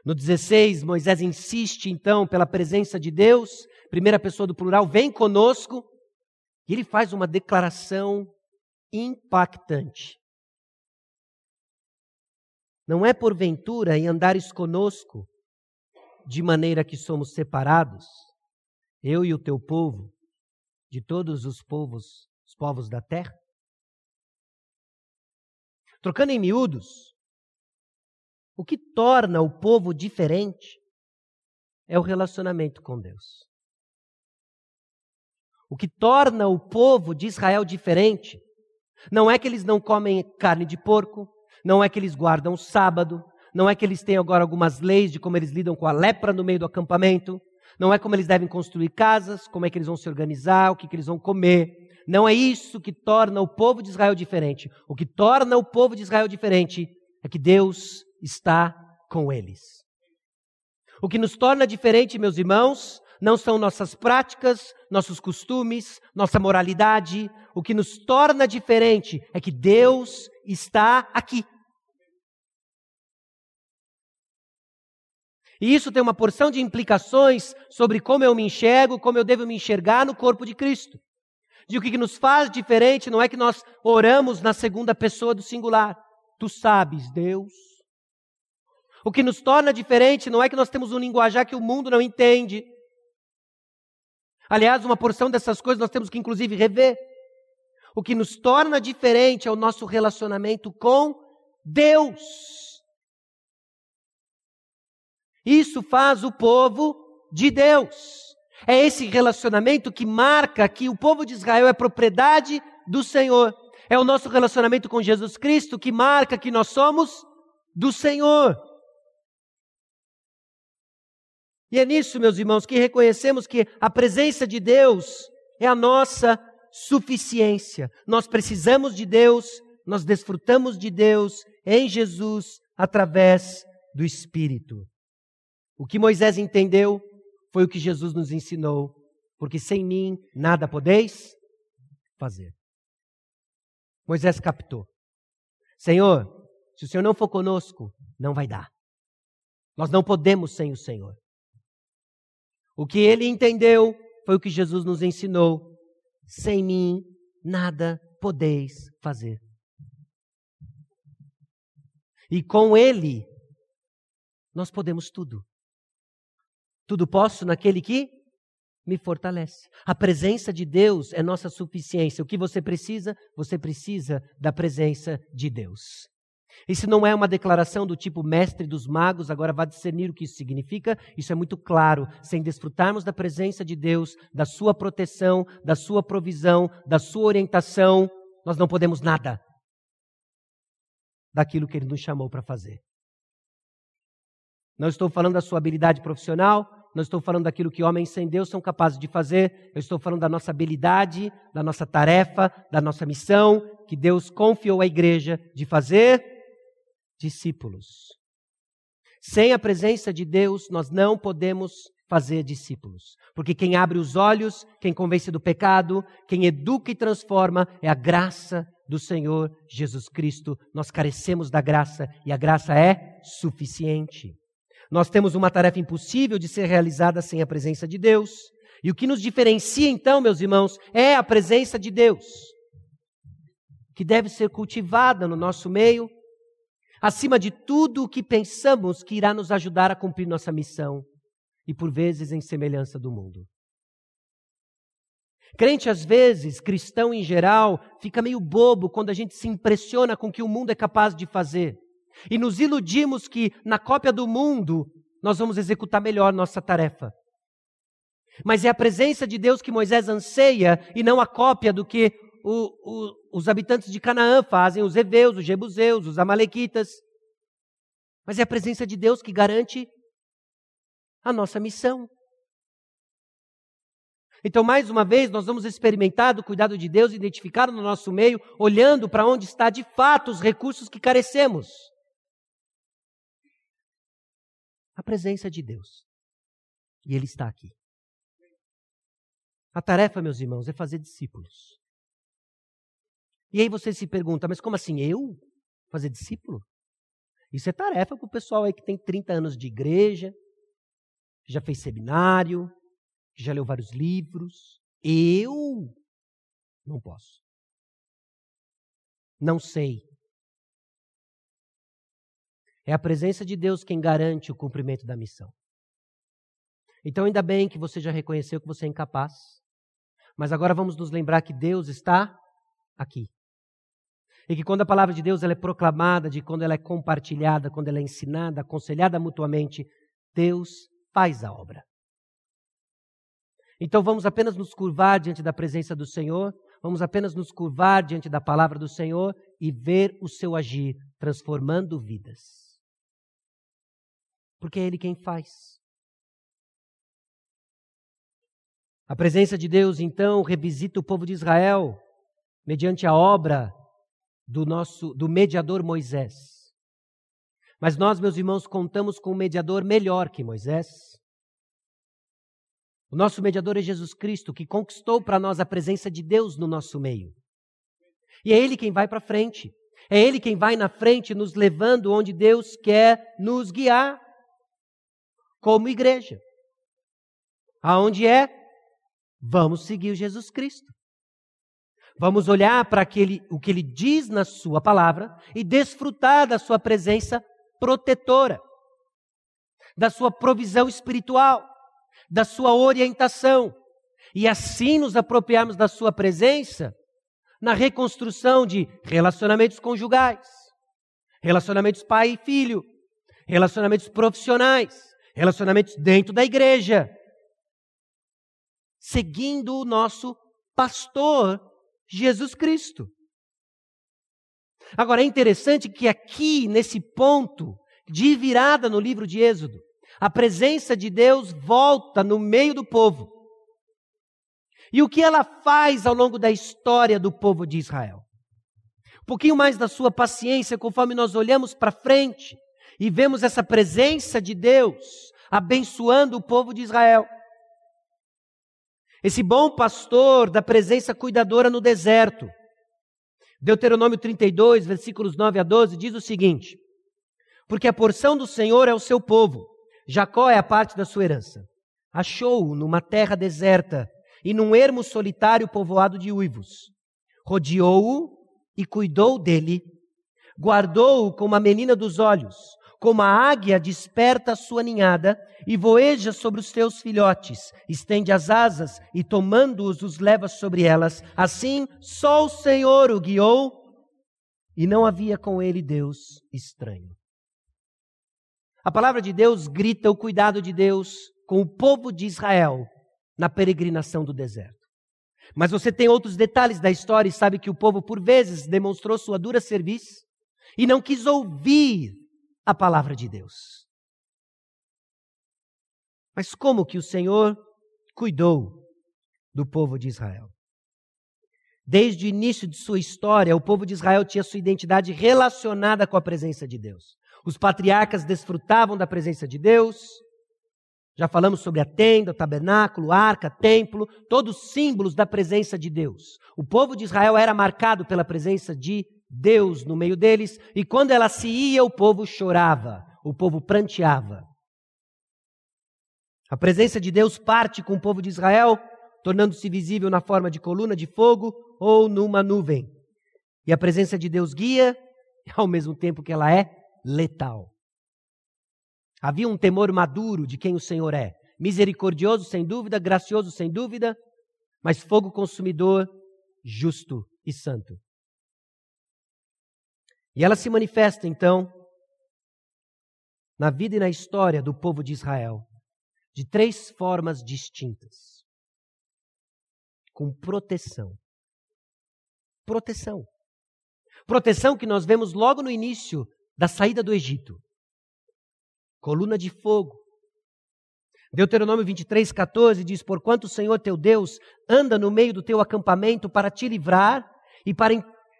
No 16, Moisés insiste então pela presença de Deus, primeira pessoa do plural, vem conosco. E ele faz uma declaração impactante. Não é porventura em andares conosco, de maneira que somos separados, eu e o teu povo, de todos os povos, os povos da terra? Trocando em miúdos, o que torna o povo diferente é o relacionamento com Deus. O que torna o povo de Israel diferente não é que eles não comem carne de porco, não é que eles guardam o sábado, não é que eles têm agora algumas leis de como eles lidam com a lepra no meio do acampamento, não é como eles devem construir casas, como é que eles vão se organizar, o que, que eles vão comer. Não é isso que torna o povo de Israel diferente. O que torna o povo de Israel diferente é que Deus está com eles. O que nos torna diferente, meus irmãos, não são nossas práticas, nossos costumes, nossa moralidade. O que nos torna diferente é que Deus está aqui. E isso tem uma porção de implicações sobre como eu me enxergo, como eu devo me enxergar no corpo de Cristo. De o que nos faz diferente não é que nós oramos na segunda pessoa do singular. Tu sabes, Deus. O que nos torna diferente não é que nós temos um linguajar que o mundo não entende. Aliás, uma porção dessas coisas nós temos que, inclusive, rever. O que nos torna diferente é o nosso relacionamento com Deus. Isso faz o povo de Deus. É esse relacionamento que marca que o povo de Israel é propriedade do Senhor. É o nosso relacionamento com Jesus Cristo que marca que nós somos do Senhor. E é nisso, meus irmãos, que reconhecemos que a presença de Deus é a nossa suficiência. Nós precisamos de Deus, nós desfrutamos de Deus em Jesus através do Espírito. O que Moisés entendeu foi o que Jesus nos ensinou, porque sem mim nada podeis fazer. Moisés captou. Senhor, se o Senhor não for conosco, não vai dar. Nós não podemos sem o Senhor. O que ele entendeu foi o que Jesus nos ensinou. Sem mim, nada podeis fazer. E com ele, nós podemos tudo. Tudo posso naquele que me fortalece. A presença de Deus é nossa suficiência. O que você precisa? Você precisa da presença de Deus. Isso não é uma declaração do tipo mestre dos magos, agora vá discernir o que isso significa. Isso é muito claro. Sem desfrutarmos da presença de Deus, da sua proteção, da sua provisão, da sua orientação, nós não podemos nada daquilo que ele nos chamou para fazer. Não estou falando da sua habilidade profissional, não estou falando daquilo que homens sem Deus são capazes de fazer, eu estou falando da nossa habilidade, da nossa tarefa, da nossa missão, que Deus confiou à igreja de fazer discípulos. Sem a presença de Deus, nós não podemos fazer discípulos. Porque quem abre os olhos, quem convence do pecado, quem educa e transforma é a graça do Senhor Jesus Cristo. Nós carecemos da graça e a graça é suficiente. Nós temos uma tarefa impossível de ser realizada sem a presença de Deus. E o que nos diferencia, então, meus irmãos, é a presença de Deus, que deve ser cultivada no nosso meio, acima de tudo o que pensamos que irá nos ajudar a cumprir nossa missão, e por vezes em semelhança do mundo. Crente, às vezes, cristão em geral, fica meio bobo quando a gente se impressiona com o que o mundo é capaz de fazer. E nos iludimos que, na cópia do mundo, nós vamos executar melhor nossa tarefa. Mas é a presença de Deus que Moisés anseia e não a cópia do que o, o, os habitantes de Canaã fazem, os heveus, os jebuseus, os amalequitas. Mas é a presença de Deus que garante a nossa missão. Então, mais uma vez, nós vamos experimentar do cuidado de Deus, identificado no nosso meio, olhando para onde está de fato os recursos que carecemos. A presença de Deus. E Ele está aqui. A tarefa, meus irmãos, é fazer discípulos. E aí você se pergunta, mas como assim? Eu? Fazer discípulo? Isso é tarefa para o pessoal aí que tem 30 anos de igreja, que já fez seminário, que já leu vários livros. Eu não posso. Não sei. É a presença de Deus quem garante o cumprimento da missão. Então, ainda bem que você já reconheceu que você é incapaz. Mas agora vamos nos lembrar que Deus está aqui. E que quando a palavra de Deus ela é proclamada, de quando ela é compartilhada, quando ela é ensinada, aconselhada mutuamente, Deus faz a obra. Então vamos apenas nos curvar diante da presença do Senhor, vamos apenas nos curvar diante da palavra do Senhor e ver o seu agir transformando vidas. Porque é Ele quem faz. A presença de Deus, então, revisita o povo de Israel mediante a obra do nosso do mediador Moisés. Mas nós, meus irmãos, contamos com um mediador melhor que Moisés. O nosso mediador é Jesus Cristo, que conquistou para nós a presença de Deus no nosso meio. E é Ele quem vai para frente. É Ele quem vai na frente, nos levando onde Deus quer nos guiar, como igreja. Aonde é? Vamos seguir Jesus Cristo. Vamos olhar para aquele, o que ele diz na sua palavra e desfrutar da sua presença protetora, da sua provisão espiritual, da sua orientação, e assim nos apropriarmos da sua presença na reconstrução de relacionamentos conjugais, relacionamentos pai e filho, relacionamentos profissionais, relacionamentos dentro da igreja, seguindo o nosso pastor Jesus Cristo. Agora é interessante que aqui, nesse ponto de virada no livro de Êxodo, a presença de Deus volta no meio do povo. E o que ela faz ao longo da história do povo de Israel? Um pouquinho mais da sua paciência conforme nós olhamos para frente e vemos essa presença de Deus abençoando o povo de Israel. Esse bom pastor da presença cuidadora no deserto. Deuteronômio 32, versículos 9 a 12, diz o seguinte: Porque a porção do Senhor é o seu povo, Jacó é a parte da sua herança. Achou-o numa terra deserta e num ermo solitário povoado de uivos. Rodeou-o e cuidou dele, guardou-o como a menina dos olhos, como a águia desperta a sua ninhada e voeja sobre os teus filhotes, estende as asas e tomando-os os leva sobre elas. Assim, só o Senhor o guiou e não havia com ele Deus estranho. A palavra de Deus grita o cuidado de Deus com o povo de Israel na peregrinação do deserto. Mas você tem outros detalhes da história e sabe que o povo, por vezes, demonstrou sua dura serviço e não quis ouvir a palavra de Deus. Mas como que o Senhor cuidou do povo de Israel? Desde o início de sua história, o povo de Israel tinha sua identidade relacionada com a presença de Deus. Os patriarcas desfrutavam da presença de Deus. Já falamos sobre a tenda, o tabernáculo, arca, templo, todos símbolos da presença de Deus. O povo de Israel era marcado pela presença de Deus no meio deles, e quando ela se ia, o povo chorava, o povo pranteava. A presença de Deus parte com o povo de Israel, tornando-se visível na forma de coluna de fogo ou numa nuvem. E a presença de Deus guia, [laughs] ao mesmo tempo que ela é letal. Havia um temor maduro de quem o Senhor é. Misericordioso, sem dúvida, gracioso, sem dúvida, mas fogo consumidor, justo e santo. E ela se manifesta, então, na vida e na história do povo de Israel, de três formas distintas: com proteção. Proteção. Proteção que nós vemos logo no início da saída do Egito. Coluna de fogo. Deuteronômio 23, 14 diz: Porquanto o Senhor teu Deus anda no meio do teu acampamento para te livrar e para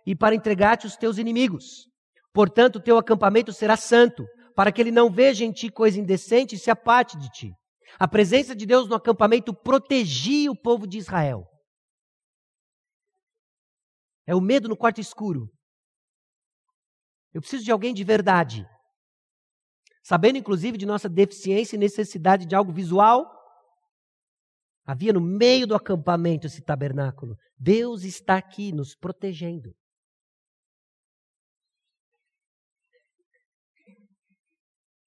e para entregar-te os teus inimigos. Portanto, o teu acampamento será santo, para que ele não veja em ti coisa indecente e se aparte de ti. A presença de Deus no acampamento protegia o povo de Israel. É o medo no quarto escuro. Eu preciso de alguém de verdade. Sabendo, inclusive, de nossa deficiência e necessidade de algo visual, havia no meio do acampamento esse tabernáculo. Deus está aqui nos protegendo.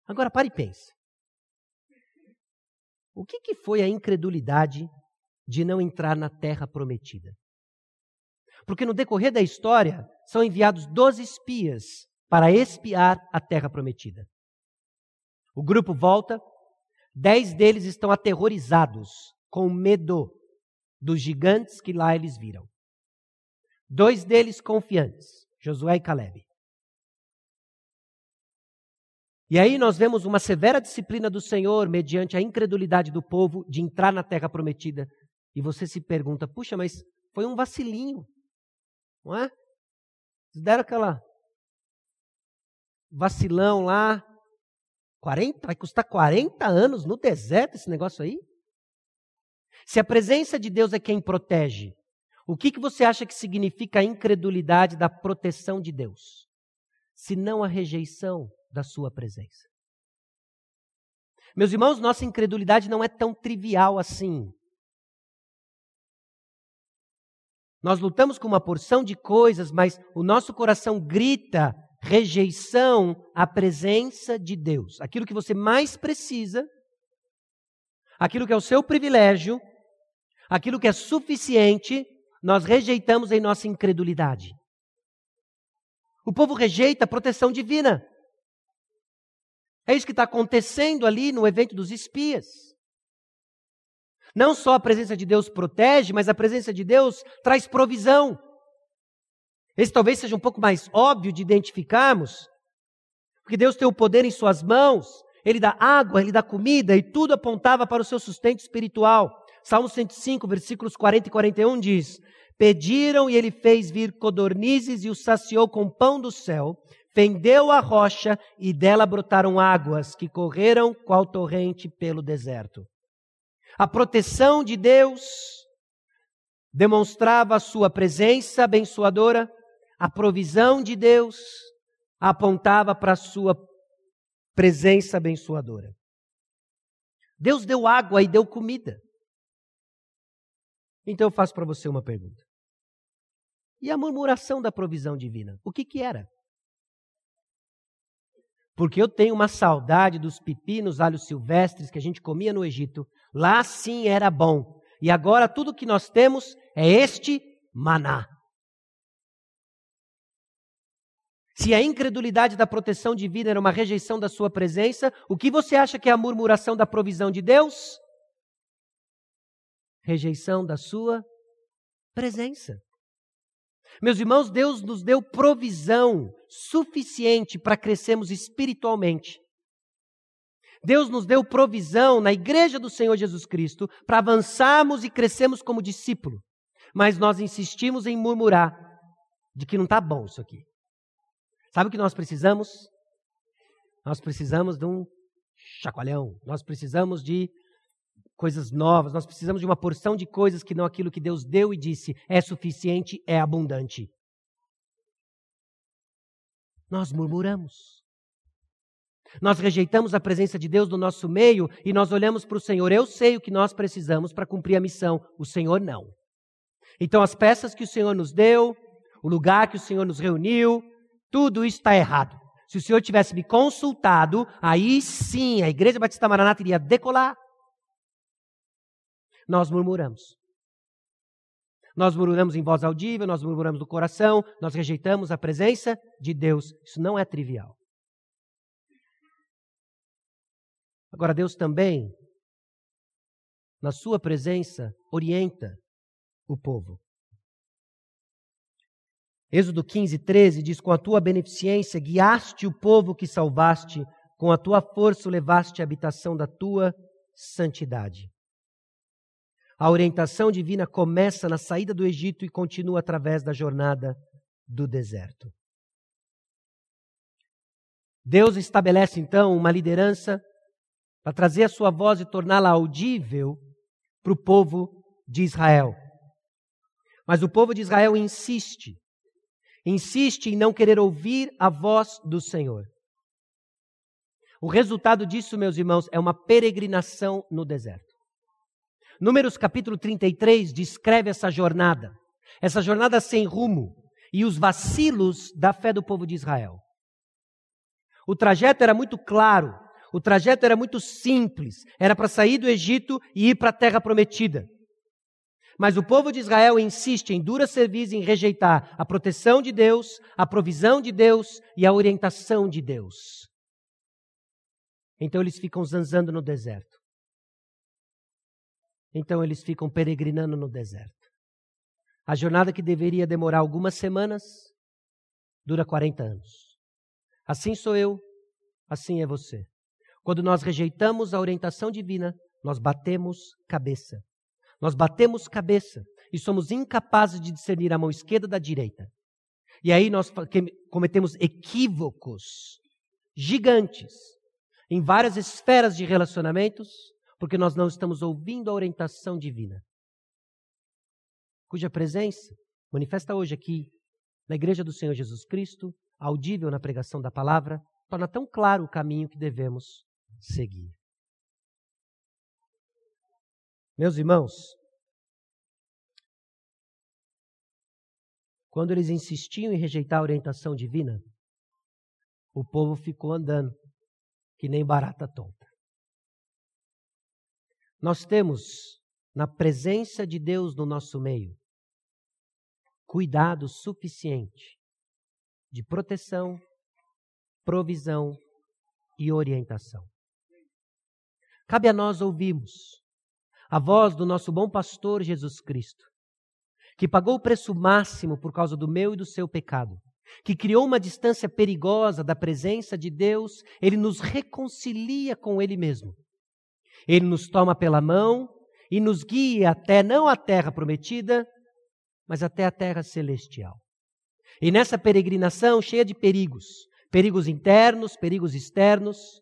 Agora pare e pense. O que, que foi a incredulidade de não entrar na terra prometida? Porque no decorrer da história são enviados doze espias para espiar a terra prometida. O grupo volta, dez deles estão aterrorizados, com medo dos gigantes que lá eles viram. Dois deles confiantes, Josué e Caleb. E aí nós vemos uma severa disciplina do Senhor mediante a incredulidade do povo de entrar na terra prometida. E você se pergunta, puxa, mas foi um vacilinho, não é? Eles deram aquela vacilão lá. 40, vai custar 40 anos no deserto esse negócio aí? Se a presença de Deus é quem protege, o que, que você acha que significa a incredulidade da proteção de Deus? Se não a rejeição da sua presença. Meus irmãos, nossa incredulidade não é tão trivial assim. Nós lutamos com uma porção de coisas, mas o nosso coração grita rejeição à presença de Deus. Aquilo que você mais precisa, aquilo que é o seu privilégio, aquilo que é suficiente, nós rejeitamos em nossa incredulidade. O povo rejeita a proteção divina. É isso que está acontecendo ali no evento dos espias. Não só a presença de Deus protege, mas a presença de Deus traz provisão. Esse talvez seja um pouco mais óbvio de identificarmos, porque Deus tem o poder em Suas mãos, Ele dá água, Ele dá comida, e tudo apontava para o seu sustento espiritual. Salmo 105, versículos 40 e 41 diz: Pediram e Ele fez vir codornizes e os saciou com pão do céu fendeu a rocha e dela brotaram águas que correram qual torrente pelo deserto. A proteção de Deus demonstrava a sua presença abençoadora, a provisão de Deus apontava para a sua presença abençoadora. Deus deu água e deu comida. Então eu faço para você uma pergunta. E a murmuração da provisão divina? O que que era? Porque eu tenho uma saudade dos pepinos, alhos silvestres que a gente comia no Egito. Lá sim era bom. E agora tudo que nós temos é este maná. Se a incredulidade da proteção divina era uma rejeição da sua presença, o que você acha que é a murmuração da provisão de Deus? Rejeição da sua presença. Meus irmãos, Deus nos deu provisão suficiente para crescermos espiritualmente. Deus nos deu provisão na igreja do Senhor Jesus Cristo para avançarmos e crescermos como discípulo. Mas nós insistimos em murmurar de que não está bom isso aqui. Sabe o que nós precisamos? Nós precisamos de um chacoalhão. Nós precisamos de coisas novas, nós precisamos de uma porção de coisas que não aquilo que Deus deu e disse é suficiente, é abundante. Nós murmuramos. Nós rejeitamos a presença de Deus no nosso meio e nós olhamos para o Senhor. Eu sei o que nós precisamos para cumprir a missão, o Senhor não. Então, as peças que o Senhor nos deu, o lugar que o Senhor nos reuniu, tudo isso está errado. Se o Senhor tivesse me consultado, aí sim a Igreja Batista Maranata iria decolar nós murmuramos. Nós murmuramos em voz audível, nós murmuramos do coração, nós rejeitamos a presença de Deus. Isso não é trivial. Agora, Deus também, na Sua presença, orienta o povo. Êxodo 15, 13 diz: Com a tua beneficência guiaste o povo que salvaste, com a tua força levaste a habitação da tua santidade. A orientação divina começa na saída do Egito e continua através da jornada do deserto. Deus estabelece então uma liderança para trazer a sua voz e torná-la audível para o povo de Israel. Mas o povo de Israel insiste, insiste em não querer ouvir a voz do Senhor. O resultado disso, meus irmãos, é uma peregrinação no deserto. Números capítulo 33 descreve essa jornada, essa jornada sem rumo e os vacilos da fé do povo de Israel. O trajeto era muito claro, o trajeto era muito simples, era para sair do Egito e ir para a terra prometida. Mas o povo de Israel insiste em dura serviço em rejeitar a proteção de Deus, a provisão de Deus e a orientação de Deus. Então eles ficam zanzando no deserto. Então eles ficam peregrinando no deserto. A jornada que deveria demorar algumas semanas dura 40 anos. Assim sou eu, assim é você. Quando nós rejeitamos a orientação divina, nós batemos cabeça. Nós batemos cabeça e somos incapazes de discernir a mão esquerda da direita. E aí nós cometemos equívocos gigantes em várias esferas de relacionamentos, porque nós não estamos ouvindo a orientação divina, cuja presença manifesta hoje aqui na Igreja do Senhor Jesus Cristo, audível na pregação da palavra, torna tão claro o caminho que devemos seguir. Meus irmãos, quando eles insistiam em rejeitar a orientação divina, o povo ficou andando que nem barata tonta. Nós temos, na presença de Deus no nosso meio, cuidado suficiente de proteção, provisão e orientação. Cabe a nós ouvirmos a voz do nosso bom pastor Jesus Cristo, que pagou o preço máximo por causa do meu e do seu pecado, que criou uma distância perigosa da presença de Deus, ele nos reconcilia com ele mesmo ele nos toma pela mão e nos guia até não a terra prometida, mas até a terra celestial. E nessa peregrinação cheia de perigos, Perigos internos, perigos externos,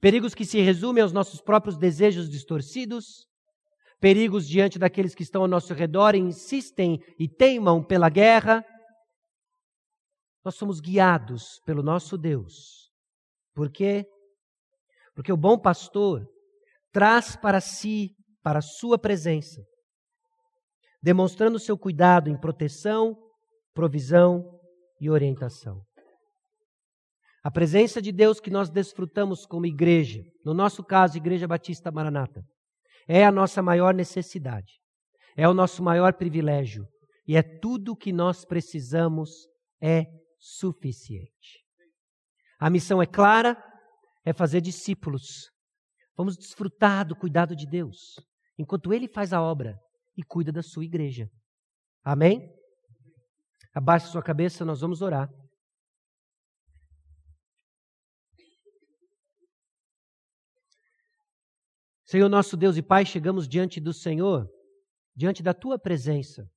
perigos que se resumem aos nossos próprios desejos distorcidos, perigos diante daqueles que estão ao nosso redor e insistem e teimam pela guerra. Nós somos guiados pelo nosso Deus. Por quê? Porque o bom pastor traz para si, para a sua presença, demonstrando seu cuidado em proteção, provisão e orientação. A presença de Deus que nós desfrutamos como igreja, no nosso caso, Igreja Batista Maranata, é a nossa maior necessidade, é o nosso maior privilégio e é tudo o que nós precisamos é suficiente. A missão é clara, é fazer discípulos. Vamos desfrutar do cuidado de Deus, enquanto Ele faz a obra e cuida da sua igreja. Amém? Abaixe sua cabeça, nós vamos orar. Senhor nosso Deus e Pai, chegamos diante do Senhor, diante da tua presença,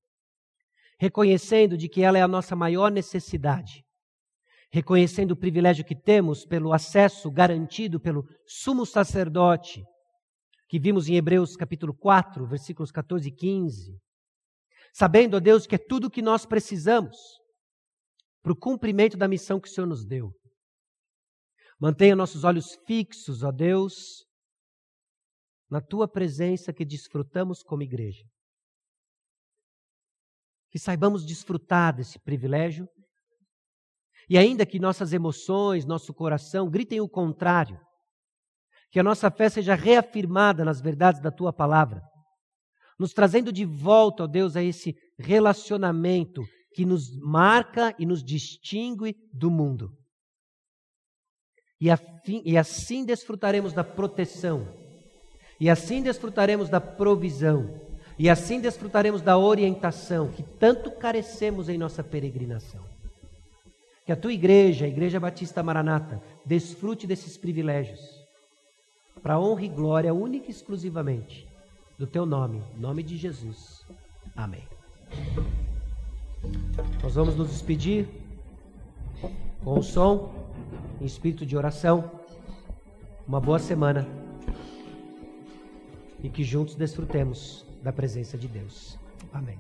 reconhecendo de que ela é a nossa maior necessidade, reconhecendo o privilégio que temos pelo acesso garantido pelo sumo sacerdote, que vimos em Hebreus capítulo 4, versículos 14 e 15. Sabendo, ó Deus, que é tudo o que nós precisamos para o cumprimento da missão que o Senhor nos deu. Mantenha nossos olhos fixos, ó Deus, na tua presença que desfrutamos como igreja. Que saibamos desfrutar desse privilégio e ainda que nossas emoções, nosso coração gritem o contrário, que a nossa fé seja reafirmada nas verdades da tua palavra, nos trazendo de volta, ó Deus, a esse relacionamento que nos marca e nos distingue do mundo. E, afim, e assim desfrutaremos da proteção e assim desfrutaremos da provisão. E assim desfrutaremos da orientação que tanto carecemos em nossa peregrinação. Que a tua igreja, a Igreja Batista Maranata, desfrute desses privilégios. Para honra e glória única e exclusivamente do teu nome, nome de Jesus. Amém. Nós vamos nos despedir com o som, em espírito de oração. Uma boa semana e que juntos desfrutemos da presença de Deus. Amém.